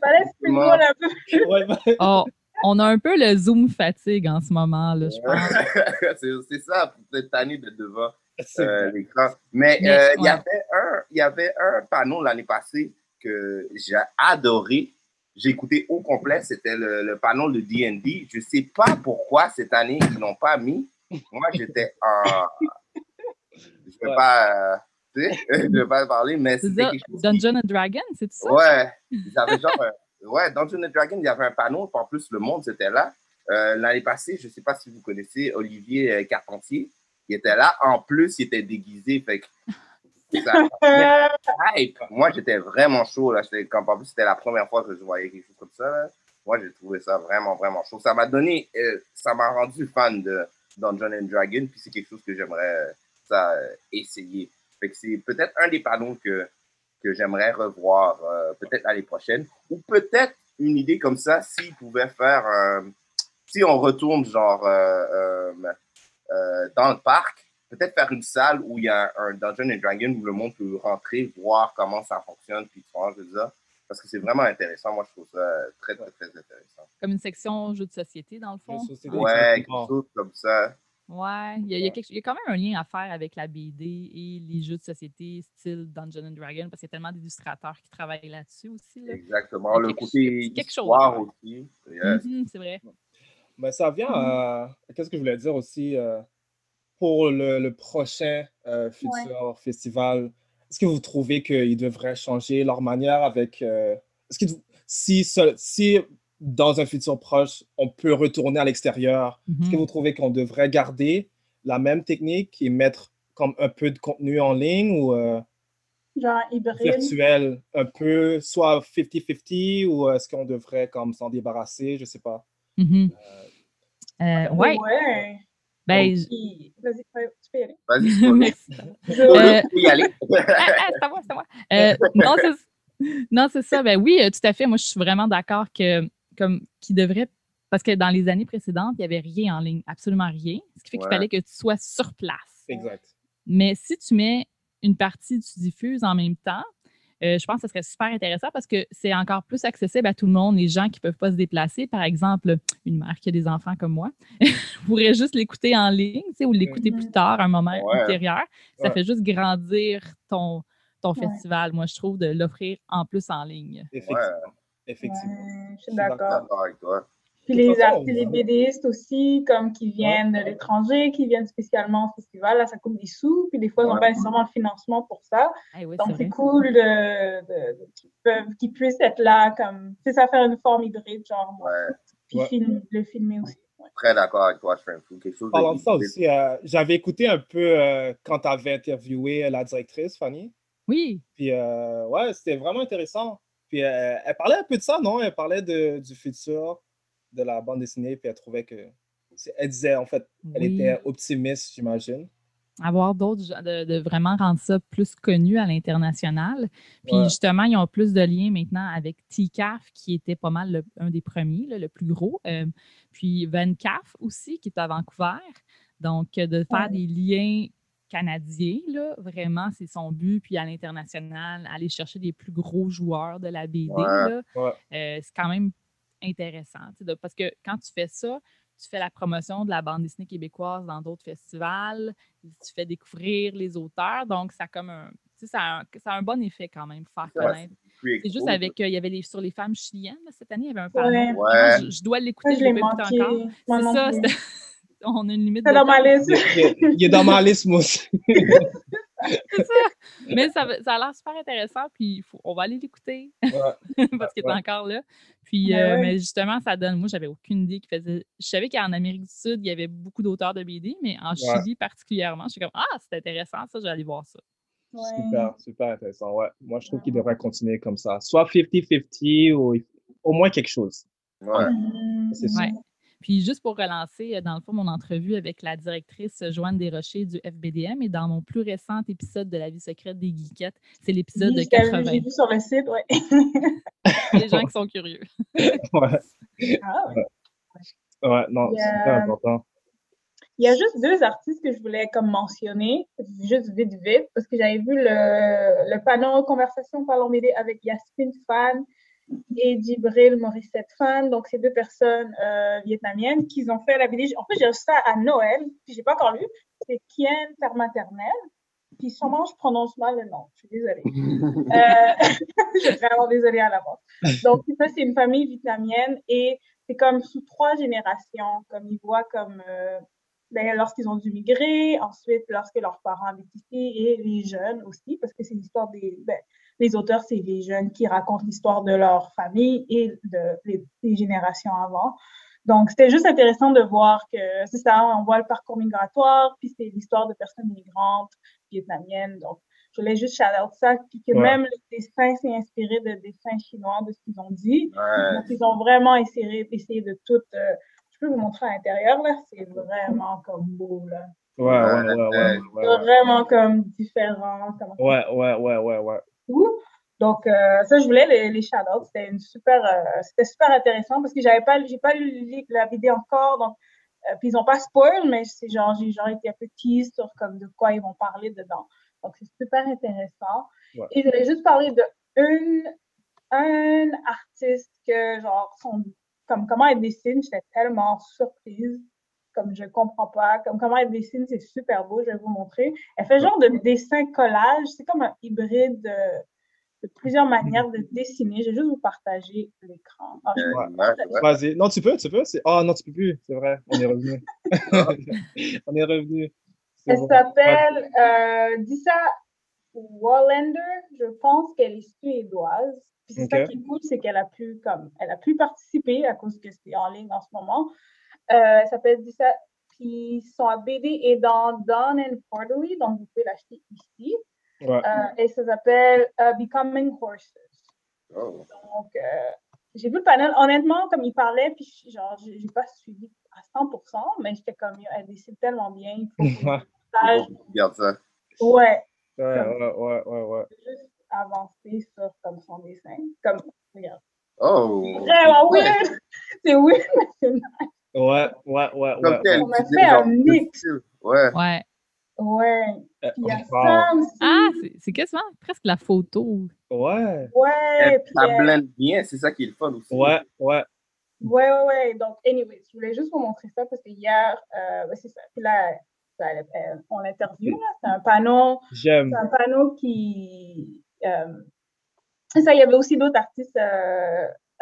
fallait se un peu. Ouais. Oh, on a un peu le zoom fatigue en ce moment, là, je pense. c'est c'est ça, cette année de devant euh, l'écran. Mais euh, il y ouais. avait un, il y avait un panneau l'année passée que j'ai adoré. J'ai écouté au complet, c'était le, le panneau de D&D. Je sais pas pourquoi cette année ils l'ont pas mis. Moi, j'étais en... Je vais Ouais. pas... euh, Tu sais, je vais pas parler, mais C'est c'était quelque chose. Dungeon and Dragon, c'est ça? Ouais, ils avaient genre. euh, ouais, Dungeons and Dragons, il y avait un panneau, en plus, le monde, c'était là. Euh, L'année passée, je sais pas si vous connaissez Olivier euh, Carpentier. Il était là. En plus, il était déguisé. Fait que. Ça- hype. Moi, j'étais vraiment chaud. Là. Quand, en plus, c'était la première fois que je voyais quelque chose comme ça. là. Moi, j'ai trouvé ça vraiment, vraiment chaud. Ça m'a donné. euh, ça m'a rendu fan de Dungeons and Dragons. Puis c'est quelque chose que j'aimerais euh, ça, euh, essayer. Fait que c'est peut-être un des panneaux que, que j'aimerais revoir peut-être l'année prochaine. Ou peut-être une idée comme ça, s'ils pouvaient faire. si on retourne, genre, dans le parc, peut-être faire une salle où il y a un, un Dungeon and Dragon où le monde peut rentrer, voir comment ça fonctionne, puis tu vois, je veux dire. Parce que c'est vraiment intéressant. Moi, je trouve ça très, très, très intéressant. Comme une section jeux de société, dans le fond. Ouais, quelque chose comme ça. Ouais, il y, a, il y a quelque- il y a quand même un lien à faire avec la BD et les jeux de société style Dungeon and Dragon parce qu'il y a tellement d'illustrateurs qui travaillent là-dessus aussi. Là. Exactement. Le quelque- côté quelque histoire aussi. Yes. Mhm, c'est vrai. Ben, ça vient à. Qu'est-ce que je voulais dire aussi euh, pour le, le prochain euh, futur festival? Est-ce que vous trouvez qu'ils devraient changer leur manière avec. euh, Est-ce que si, dans un futur proche, on peut retourner à l'extérieur, est-ce que Mhm. vous trouvez qu'on devrait garder la même technique et mettre comme un peu de contenu en ligne ou euh, Genre hybride. virtuel, un peu soit 50-50 ou est-ce qu'on devrait comme s'en débarrasser? Je sais pas. Euh, ouais. Ouais. Ben, Vas-y, tu peux y aller. Vas-y, c'est pas Merci. Je- Euh, Tu peux y aller. Ah, ah, c'est à moi, c'est à moi. Euh, non, c'est non, c'est ça. Ben oui, euh, tout à fait. Moi, je suis vraiment d'accord que comme qu'il devrait. Parce que dans les années précédentes, il n'y avait rien en ligne, absolument rien. Ce qui fait qu'il fallait que tu sois sur place. Exact. Mais si tu mets une partie, tu diffuses en même temps, euh, je pense que ce serait super intéressant parce que c'est encore plus accessible à tout le monde, les gens qui ne peuvent pas se déplacer. Par exemple, une mère qui a des enfants comme moi pourrait juste l'écouter en ligne tu sais, ou l'écouter plus tard, à un moment Ouais. ultérieur. Ça Ouais. fait juste grandir ton, ton Ouais. festival, moi, je trouve, de l'offrir en plus en ligne. Effectivement. Effectivement. Ouais, je suis Je suis d'accord. D'accord avec toi. Puis les façon, artistes, BDistes aussi, comme qui viennent de l'étranger, qui viennent spécialement au festival, là, ça coûte des sous, puis des fois, ils n'ont Ouais. pas nécessairement le financement pour ça. Ah oui, Donc, c'est c'est cool de, de- de- qu'ils peuvent- qu'ils puissent être là, comme, sais, ça faire une forme hybride, genre, Ouais. puis Ouais. film- le filmer aussi. Ouais. Très d'accord avec toi, Shrimp. Quelque chose Parlant de ça aussi, euh, j'avais écouté un peu euh, quand tu avais interviewé la directrice, Fanny. Oui, Puis, euh, ouais, c'était vraiment intéressant. Puis, euh, elle parlait un peu de ça, non? Elle parlait de, du futur de la bande dessinée, puis elle trouvait que. Elle disait, en fait, elle Oui. était optimiste, j'imagine. avoir d'autres, gens- de, de vraiment rendre ça plus connu à l'international. Puis Ouais. justement, ils ont plus de liens maintenant avec TCAF, qui était pas mal le- un des premiers, là, le plus gros. Euh, puis VanCAF aussi, qui est à Vancouver. Donc, de faire Ouais. des liens canadiens, là, vraiment, c'est son but. Puis à l'international, aller chercher des plus gros joueurs de la BD, Ouais. euh, c'est quand même intéressant. de- parce que quand tu fais ça, tu fais la promotion de la bande dessinée québécoise dans d'autres festivals, tu fais découvrir les auteurs, donc ça a comme un, ça a un, ça a un bon effet quand même, faire Ouais, connaître. C'est juste avec, euh, il y avait les, sur les femmes chiliennes, cette année, il y avait un panneau. Ouais. Moi, je, je dois l'écouter, je je l'ai l'ai pas écouté manqué. encore. C'est ça, on a une limite C'est de dans ma temps. liste. Il est, il est dans ma liste, moi aussi. C'est ça. Mais ça, ça a l'air super intéressant, puis faut, on va aller l'écouter parce qu'il est Ouais. encore là. Puis, Ben euh, mais justement, ça donne. Moi, j'avais aucune idée qu'il faisait. Je savais qu'en Amérique du Sud, il y avait beaucoup d'auteurs de BD, mais en Ouais. Chili particulièrement, je suis comme Ah, c'est intéressant, ça, je vais aller voir ça. Ouais. Super, super intéressant. Ouais. Moi, je trouve qu'il devrait continuer comme ça. Soit 50-50 ou au moins quelque chose. Ouais. C'est sûr. Puis juste pour relancer, euh, dans le fond, mon entrevue avec la directrice euh, Joanne Desrochers du FBDM et dans mon plus récent épisode de La vie secrète des geekettes, c'est l'épisode de Oui, je l'ai vu- 80. J'ai vu sur le site, ouais. Les gens qui sont curieux. Ouais. Ah, ouais. Ouais, non, Il y a- super important. Il y a juste deux artistes que je voulais comme mentionner, juste vite vite, parce que j'avais vu le, le panneau Conversation Parlons BD avec Yasmine Fan et Djibril Morissette Fan, donc ces deux personnes euh, vietnamiennes qui ont fait la BD. En fait, j'ai reçu ça à Noël, puis j'ai pas encore lu. C'est Kien Père Maternel. Puis sûrement, je prononce mal le nom. Je suis désolée. Euh, je suis vraiment désolée à l'avance. Donc, ça, c'est une famille vietnamienne et c'est comme sous trois générations, comme ils voient comme euh, ben, lorsqu'ils ont dû migrer, ensuite lorsque leurs parents habitent ici et les jeunes aussi, parce que c'est l'histoire des, ben, les auteurs, c'est les jeunes qui racontent l'histoire de leur famille et de des générations avant. Donc, c'était juste intéressant de voir que c'est ça, on voit le parcours migratoire, puis c'est l'histoire de personnes migrantes vietnamiennes. Donc, je voulais juste shout out ça, puis que Ouais. même le dessin s'est inspiré de dessins chinois, de ce qu'ils ont dit. Ouais. Donc, ils ont vraiment essayé, essayé de tout. euh, je peux vous montrer à l'intérieur, là, c'est vraiment comme beau, là. Ouais, ouais, ouais, ouais. vraiment comme différent. Comme Ouais, ouais, ouais, ouais, ouais. Donc, euh, ça, je voulais les, les shout-outs. C'était une super, euh, c'était super intéressant parce que j'avais pas, j'ai pas lu la vidéo encore. Donc, euh, puis ils ont pas spoil, mais c'est genre, j'ai genre été un peu tease sur comme de quoi ils vont parler dedans. Donc, c'est super intéressant. Ouais. Et je voulais juste parler de une, un artiste que, genre, son, comme comment elle dessine, j'étais tellement surprise. Comme je comprends pas, comme comment elle dessine, c'est super beau, je vais vous montrer. Elle fait genre de dessin collage, c'est comme un hybride de, de plusieurs manières de dessiner. Je vais juste vous partager l'écran. Ah, Euh, ouais, ouais. Vas-y. Non, tu peux, tu peux. c'est- Ah non, tu peux plus. C'est vrai. On est revenu. on est revenu. Elle bon. s'appelle euh, Dissa Wallander. Je pense qu'elle est suédoise. Puis c'est ça qui est cool, c'est qu'elle a pu comme elle a pu participer à cause que c'est en ligne en ce moment. Euh, elle s'appelle Dissa. Puis son BD est dans Dawn and Quarterly, donc vous pouvez l'acheter ici. Ouais. Euh, et ça s'appelle euh, Becoming Horses. Oh. Donc, euh, j'ai vu le panel. Honnêtement, comme il parlait, puis je- genre, j'ai pas suivi à 100%, mais j'étais comme, elle dessine tellement bien. Il faut que Ouais. je partage. Regarde ça. Ouais, Ouais, ouais, ouais, ouais, ouais. juste avancer sur comme son dessin. Comme, regarde. Oh. Vraiment weird! C'est weird, mais c'est nice. Ouais, ouais, ouais, Comme ouais. tel, On a fait un mix. Ouais. Ouais. Ouais. Euh, Puis il y a wow. ça aussi. Ah, c'est- quasiment presque la photo. Ouais. Ouais, puis Ça euh, blende bien, c'est ça qui est le fun aussi. Ouais, ouais. Ouais, ouais, ouais. Donc, anyway, je voulais juste vous montrer ça parce que hier, euh, ouais, c'est ça. Puis là, ça, euh, on l'interview, là. C'est un panneau, J'aime. c'est un panneau qui. Euh, ça, il y avait aussi d'autres artistes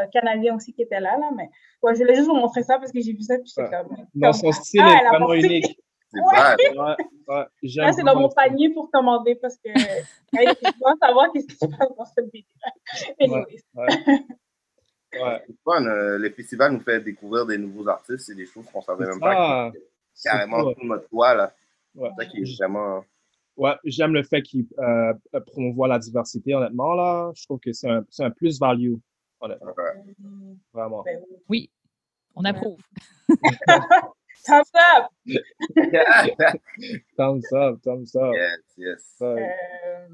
euh, canadiens aussi qui étaient là, là. Mais ouais, je voulais juste vous montrer ça parce que j'ai vu ça, puis Ouais. comme. Dans comme, son style ah, est vraiment unique. C'est Ouais. Là, c'est dans mon panier pour commander parce que hey, je dois savoir qu'est-ce qui se passe dans cette vidéo. Ouais. Ouais. C'est fun. euh, le festival nous fait découvrir des nouveaux artistes. C'est des choses qu'on savait C'est même pas. C'est Carrément cool. sur notre toit, là. Ouais. C'est ça qui est vraiment. Ouais, j'aime le fait qu'il euh, promouvoit la diversité, honnêtement, là. Je trouve que c'est un, c'est un plus-value, honnêtement. Ouais. Vraiment. Ben oui. On approuve. Thumbs up! Thumbs up, thumbs up. yes, yes. Euh,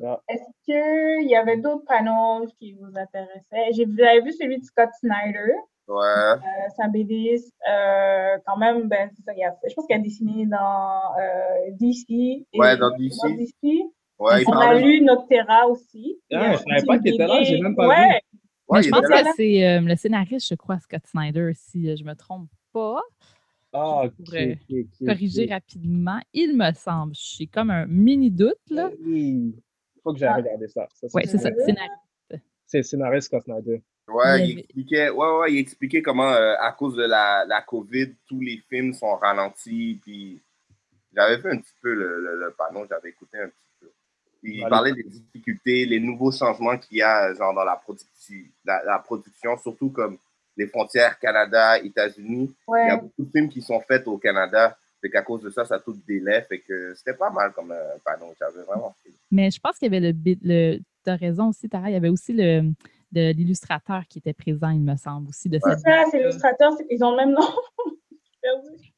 Yeah. Est-ce qu'il y avait d'autres panneaux qui vous intéressaient? J'ai vu, j'avais vu celui de Scott Snyder. Ouais. Euh, c'est un BDiste. Euh, quand même, ben, c'est ça, il a fait- je pense qu'il a dessiné dans euh, DC. et- Ouais, dans DC. Ouais, il On a lu Noctera aussi. Ah, je savais pas qu'il était là, j'ai même pas ouais. vu. Ouais, il je pense que c'est euh, le scénariste, je crois, Scott Snyder, si euh, je me trompe pas. Ah, ok, Corriger rapidement. Il me semble. J'ai comme un mini doute, là. Oui. Faut que j'aille regarder ça. ça Ouais, c'est ça. Scénariste. C'est le scénariste Scott Snyder. Ouais, Il il avait- expliquait, ouais, ouais, il expliquait comment, euh, à cause de la, la COVID, tous les films sont ralentis. Puis j'avais fait un petit peu le, le, le panneau, j'avais écouté un petit peu. Il Allez. parlait des difficultés, les nouveaux changements qu'il y a genre dans la, production, la, la production, surtout comme les frontières Canada, États-Unis. Il y a beaucoup de films qui sont faits au Canada. Fait qu'à cause de ça, ça a tout délai. Fait que c'était pas mal comme euh, panneau. J'avais vraiment fait. Mais je pense qu'il y avait le. bit- le tu as raison aussi, Tara. Il y avait aussi le de l'illustrateur qui était présent, il me semble, aussi, de C'est cette. ça, c'est l'illustrateur. Ils ont le même nom.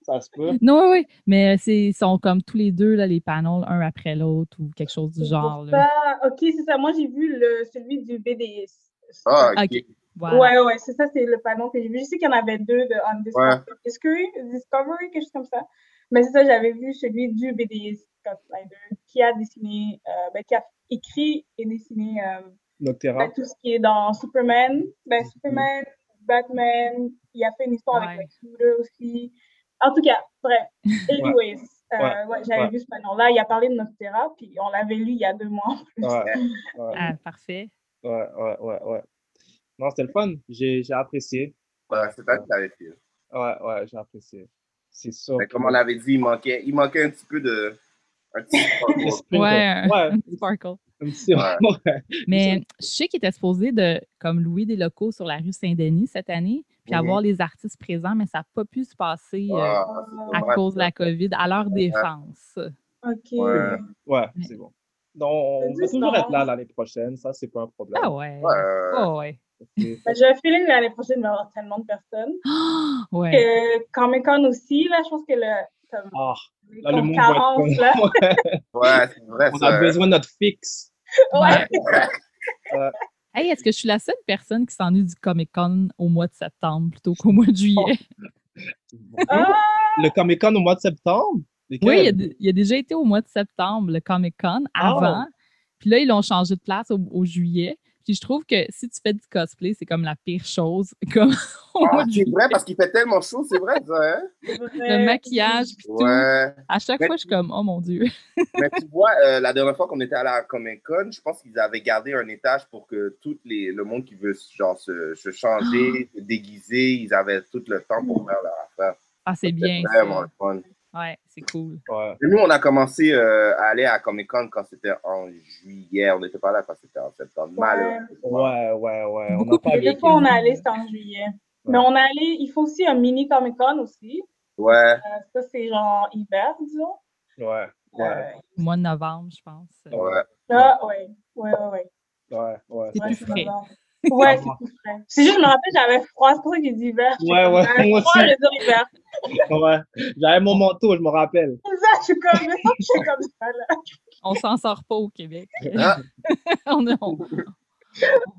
Ça se peut. Non, oui, oui. Mais c'est- ils sont comme tous les deux, là, les panneaux, un après l'autre ou quelque chose du C'est genre. là. ça. Ok, c'est ça. Moi, j'ai vu le, celui du BDS. Ah, ok. Ok. Voilà. Ouais, ouais, c'est ça, c'est le panneau que j'ai vu. Je sais qu'il y en avait deux de Ouais. Discovery, Discovery, quelque chose comme ça? Mais c'est ça, j'avais vu celui du BDS Scott Snyder qui a dessiné, euh, ben, qui a écrit et dessiné euh, ben, tout ce qui est dans Superman. Ben, Superman, Batman, il a fait une histoire Ouais. avec Lex Luthor aussi. En tout cas, bref. Anyways, euh, Ouais. ouais, j'avais Ouais. vu ce panneau-là. Il a parlé de Noctera, puis on l'avait lu il y a deux mois en plus. Ah, parfait. Ouais, ouais, ouais, ouais. Non, c'était le fun. J'ai j'ai apprécié. Ouais, c'est ça que t'avais fait. Ouais, ouais, j'ai apprécié. C'est sûr. Mais comme on avait dit, il manquait, il manquait un petit peu de. Un petit sparkle. Ouais, un sparkle. Ouais. Mais je sais qu'il était supposé de comme louer des locaux sur la rue Saint-Denis cette année, puis Mhm. avoir les artistes présents, mais ça n'a pas pu se passer euh, Ah, à cause de la COVID, à leur défense. OK. Ouais. Ouais, c'est bon. Donc, on va toujours être là l'année prochaine. Ça, c'est pas un problème. Ah ouais. Ouais. Oh ouais. Ben, J'ai un feeling que l'année prochaine, il va y avoir tellement de personnes. Ouais. Que Comic Con aussi, là, je pense que le. Comme, Ah, là, le monde carence, là. Ouais, c'est vrai. On ça. a besoin de notre fixe. Ouais. Hey, est-ce que je suis la seule personne qui s'ennuie du Comic Con au mois de septembre plutôt qu'au mois de juillet? Ah, Le Comic Con au mois de septembre? Oui, il a, il a déjà été au mois de septembre, le Comic Con, Ah. avant. Puis là, ils l'ont changé de place au, au juillet. Puis je trouve que si tu fais du cosplay, c'est comme la pire chose. Comme Ah, c'est vrai parce qu'il fait tellement chaud, c'est vrai, ça, hein? c'est vrai. Le maquillage, puis tout. À chaque Mais- fois, je suis comme, oh mon Dieu. Mais tu vois, euh, la dernière fois qu'on était à Comic Con, je pense qu'ils avaient gardé un étage pour que tout les, le monde qui veut genre, se, se changer, se déguiser, ils avaient tout le temps pour faire leur affaire. Ah, c'est bien. Vraiment ça. le fun. Ouais, c'est cool. Ouais. Et nous, on a commencé euh, à aller à Comic Con quand c'était en juillet. On n'était pas là quand c'était en septembre. Ouais. Malheureusement. Ouais, ouais, ouais. On Beaucoup pas deux fois, on est allé, c'était en juillet. Mais on est allé, il faut aussi un mini Comic Con aussi. Ouais. Euh, ça, c'est genre hiver, disons. Ouais, ouais, Euh, Au mois de novembre, je pense. Ouais. ah, ouais. Ouais, ouais, ouais. ouais, ouais. C'est Ouais, plus frais. novembre. Ouais, c'est plus frais. C'est juste, je me rappelle, j'avais froid, c'est pour ça que j'ai dit hiver. Ouais, ouais, j'avais moi froid, aussi. je dis hiver. Ouais. J'avais mon manteau, je me rappelle. C'est ça, je suis comme, je suis comme ça, là. On s'en sort pas au Québec. Ah, on, on,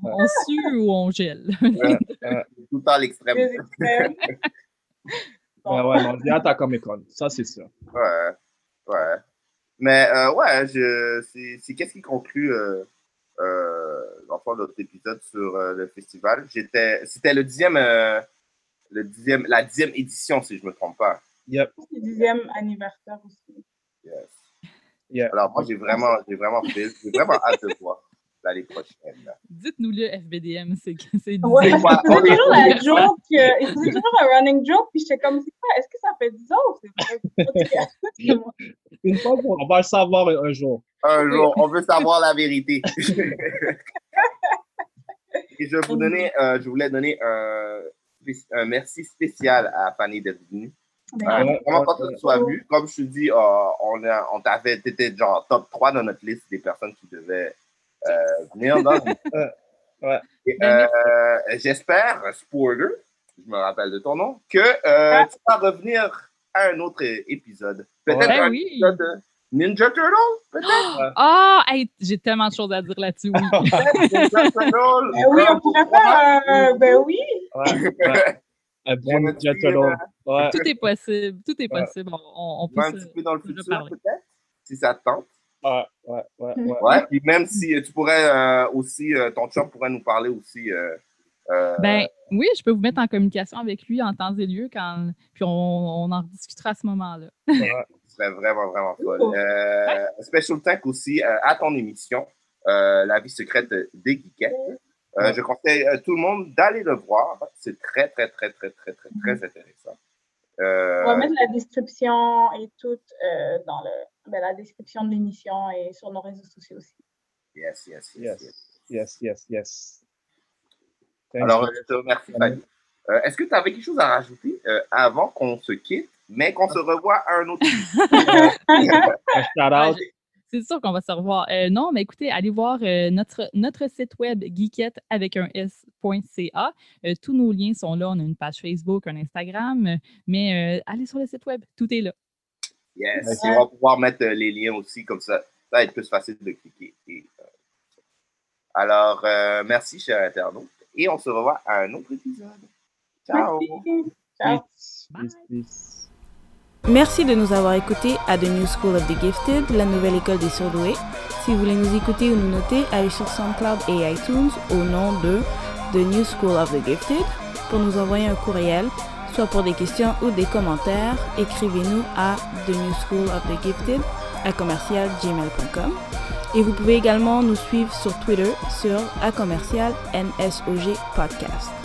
on sue ou on gèle. ouais, ouais. Tout le temps à l'extrême. Ouais, ouais, non, j'ai à Comic Con. Ça, c'est sûr. Ouais, ouais. Mais euh, ouais, je, c'est, c'est qu'est-ce qui conclut euh, euh, l'enfant de notre épisode sur euh, le festival. J'étais, c'était le dixième, euh, le dixième, la dixième édition, si je me trompe pas. Yep. C'est le dixième anniversaire aussi. Yes. Yeah. Alors moi, j'ai vraiment, j'ai vraiment fait, j'ai vraiment hâte de voir l'année prochaine. Dites-nous-le, FBDM, c'est que c'est Ouais, quoi? faisait toujours la joke, euh, il faisait toujours un running joke, puis j'étais comme, c'est quoi, est-ce que ça fait 10 ans ou c'est? C'est. Une fois, on va le savoir un, jour. Un jour, on veut savoir la vérité. Et je, vous donner, euh, je voulais donner un, un merci spécial à Fanny d'être venue. Ben, Euh, vraiment content que tu sois venu. Comme je te dis, euh, on, on t'avait, t'étais genre top 3 dans notre liste des personnes qui devaient euh, venir dans Ouais. Et, Ben, euh, J'espère, spoiler, je me rappelle de ton nom, que euh, tu vas revenir à un autre épisode. Peut-être Ben un oui. épisode de Ninja Turtle, peut-être? Ah, hey, j'ai tellement de choses à dire là-dessus, oui. Ninja Turtle. Ben oui, on pourrait faire, euh, ben oui. Ouais, ouais. Un bon Ninja Turtle. Ouais. Tout est possible, tout est Ouais. possible. On, on- on un peut petit peu dans le futur, peut-être, si ça te tente. Ouais, ouais, ouais, ouais. Ouais, puis même si euh, tu pourrais euh, aussi, euh, ton chum pourrait nous parler aussi. euh, euh, Ben oui, je peux vous mettre en communication avec lui en temps et lieu, quand... puis on, on en rediscutera à ce moment-là. Ce serait vraiment, vraiment fun. Euh, Special Tank aussi euh, à ton émission, euh, La vie secrète des geekettes. Euh, Je conseille à tout le monde d'aller le voir. C'est très, très, très, très, très, très, très intéressant. Euh, On va mettre la description et tout euh, dans le, ben, la description de l'émission et sur nos réseaux sociaux aussi. yes, yes, yes, Yes, yes. yes, yes. Alors, euh, je te remercie, Fanny. Euh, Est-ce que tu avais quelque chose à rajouter euh, avant qu'on se quitte, mais qu'on se revoie à un autre shout C'est sûr qu'on va se revoir. Euh, non, mais écoutez, allez voir euh, notre, notre site web geekette avec un s.ca. Euh, tous nos liens sont là. On a une page Facebook, un Instagram, euh, mais euh, allez sur le site web. Tout est là. Yes, et on va pouvoir mettre euh, les liens aussi, comme ça, ça va être plus facile de cliquer. Et, euh, alors, euh, merci, chers internautes, et on se revoit à un autre épisode. Ciao! Merci. Ciao. Peace, peace, peace. Merci de nous avoir écoutés à The New School of the Gifted, la nouvelle école des surdoués. Si vous voulez nous écouter ou nous noter, allez sur SoundCloud et iTunes au nom de The New School of the Gifted. Pour nous envoyer un courriel, soit pour des questions ou des commentaires, écrivez-nous à The New School of the Gifted à commercialgmail.com. Et vous pouvez également nous suivre sur Twitter sur à Podcast.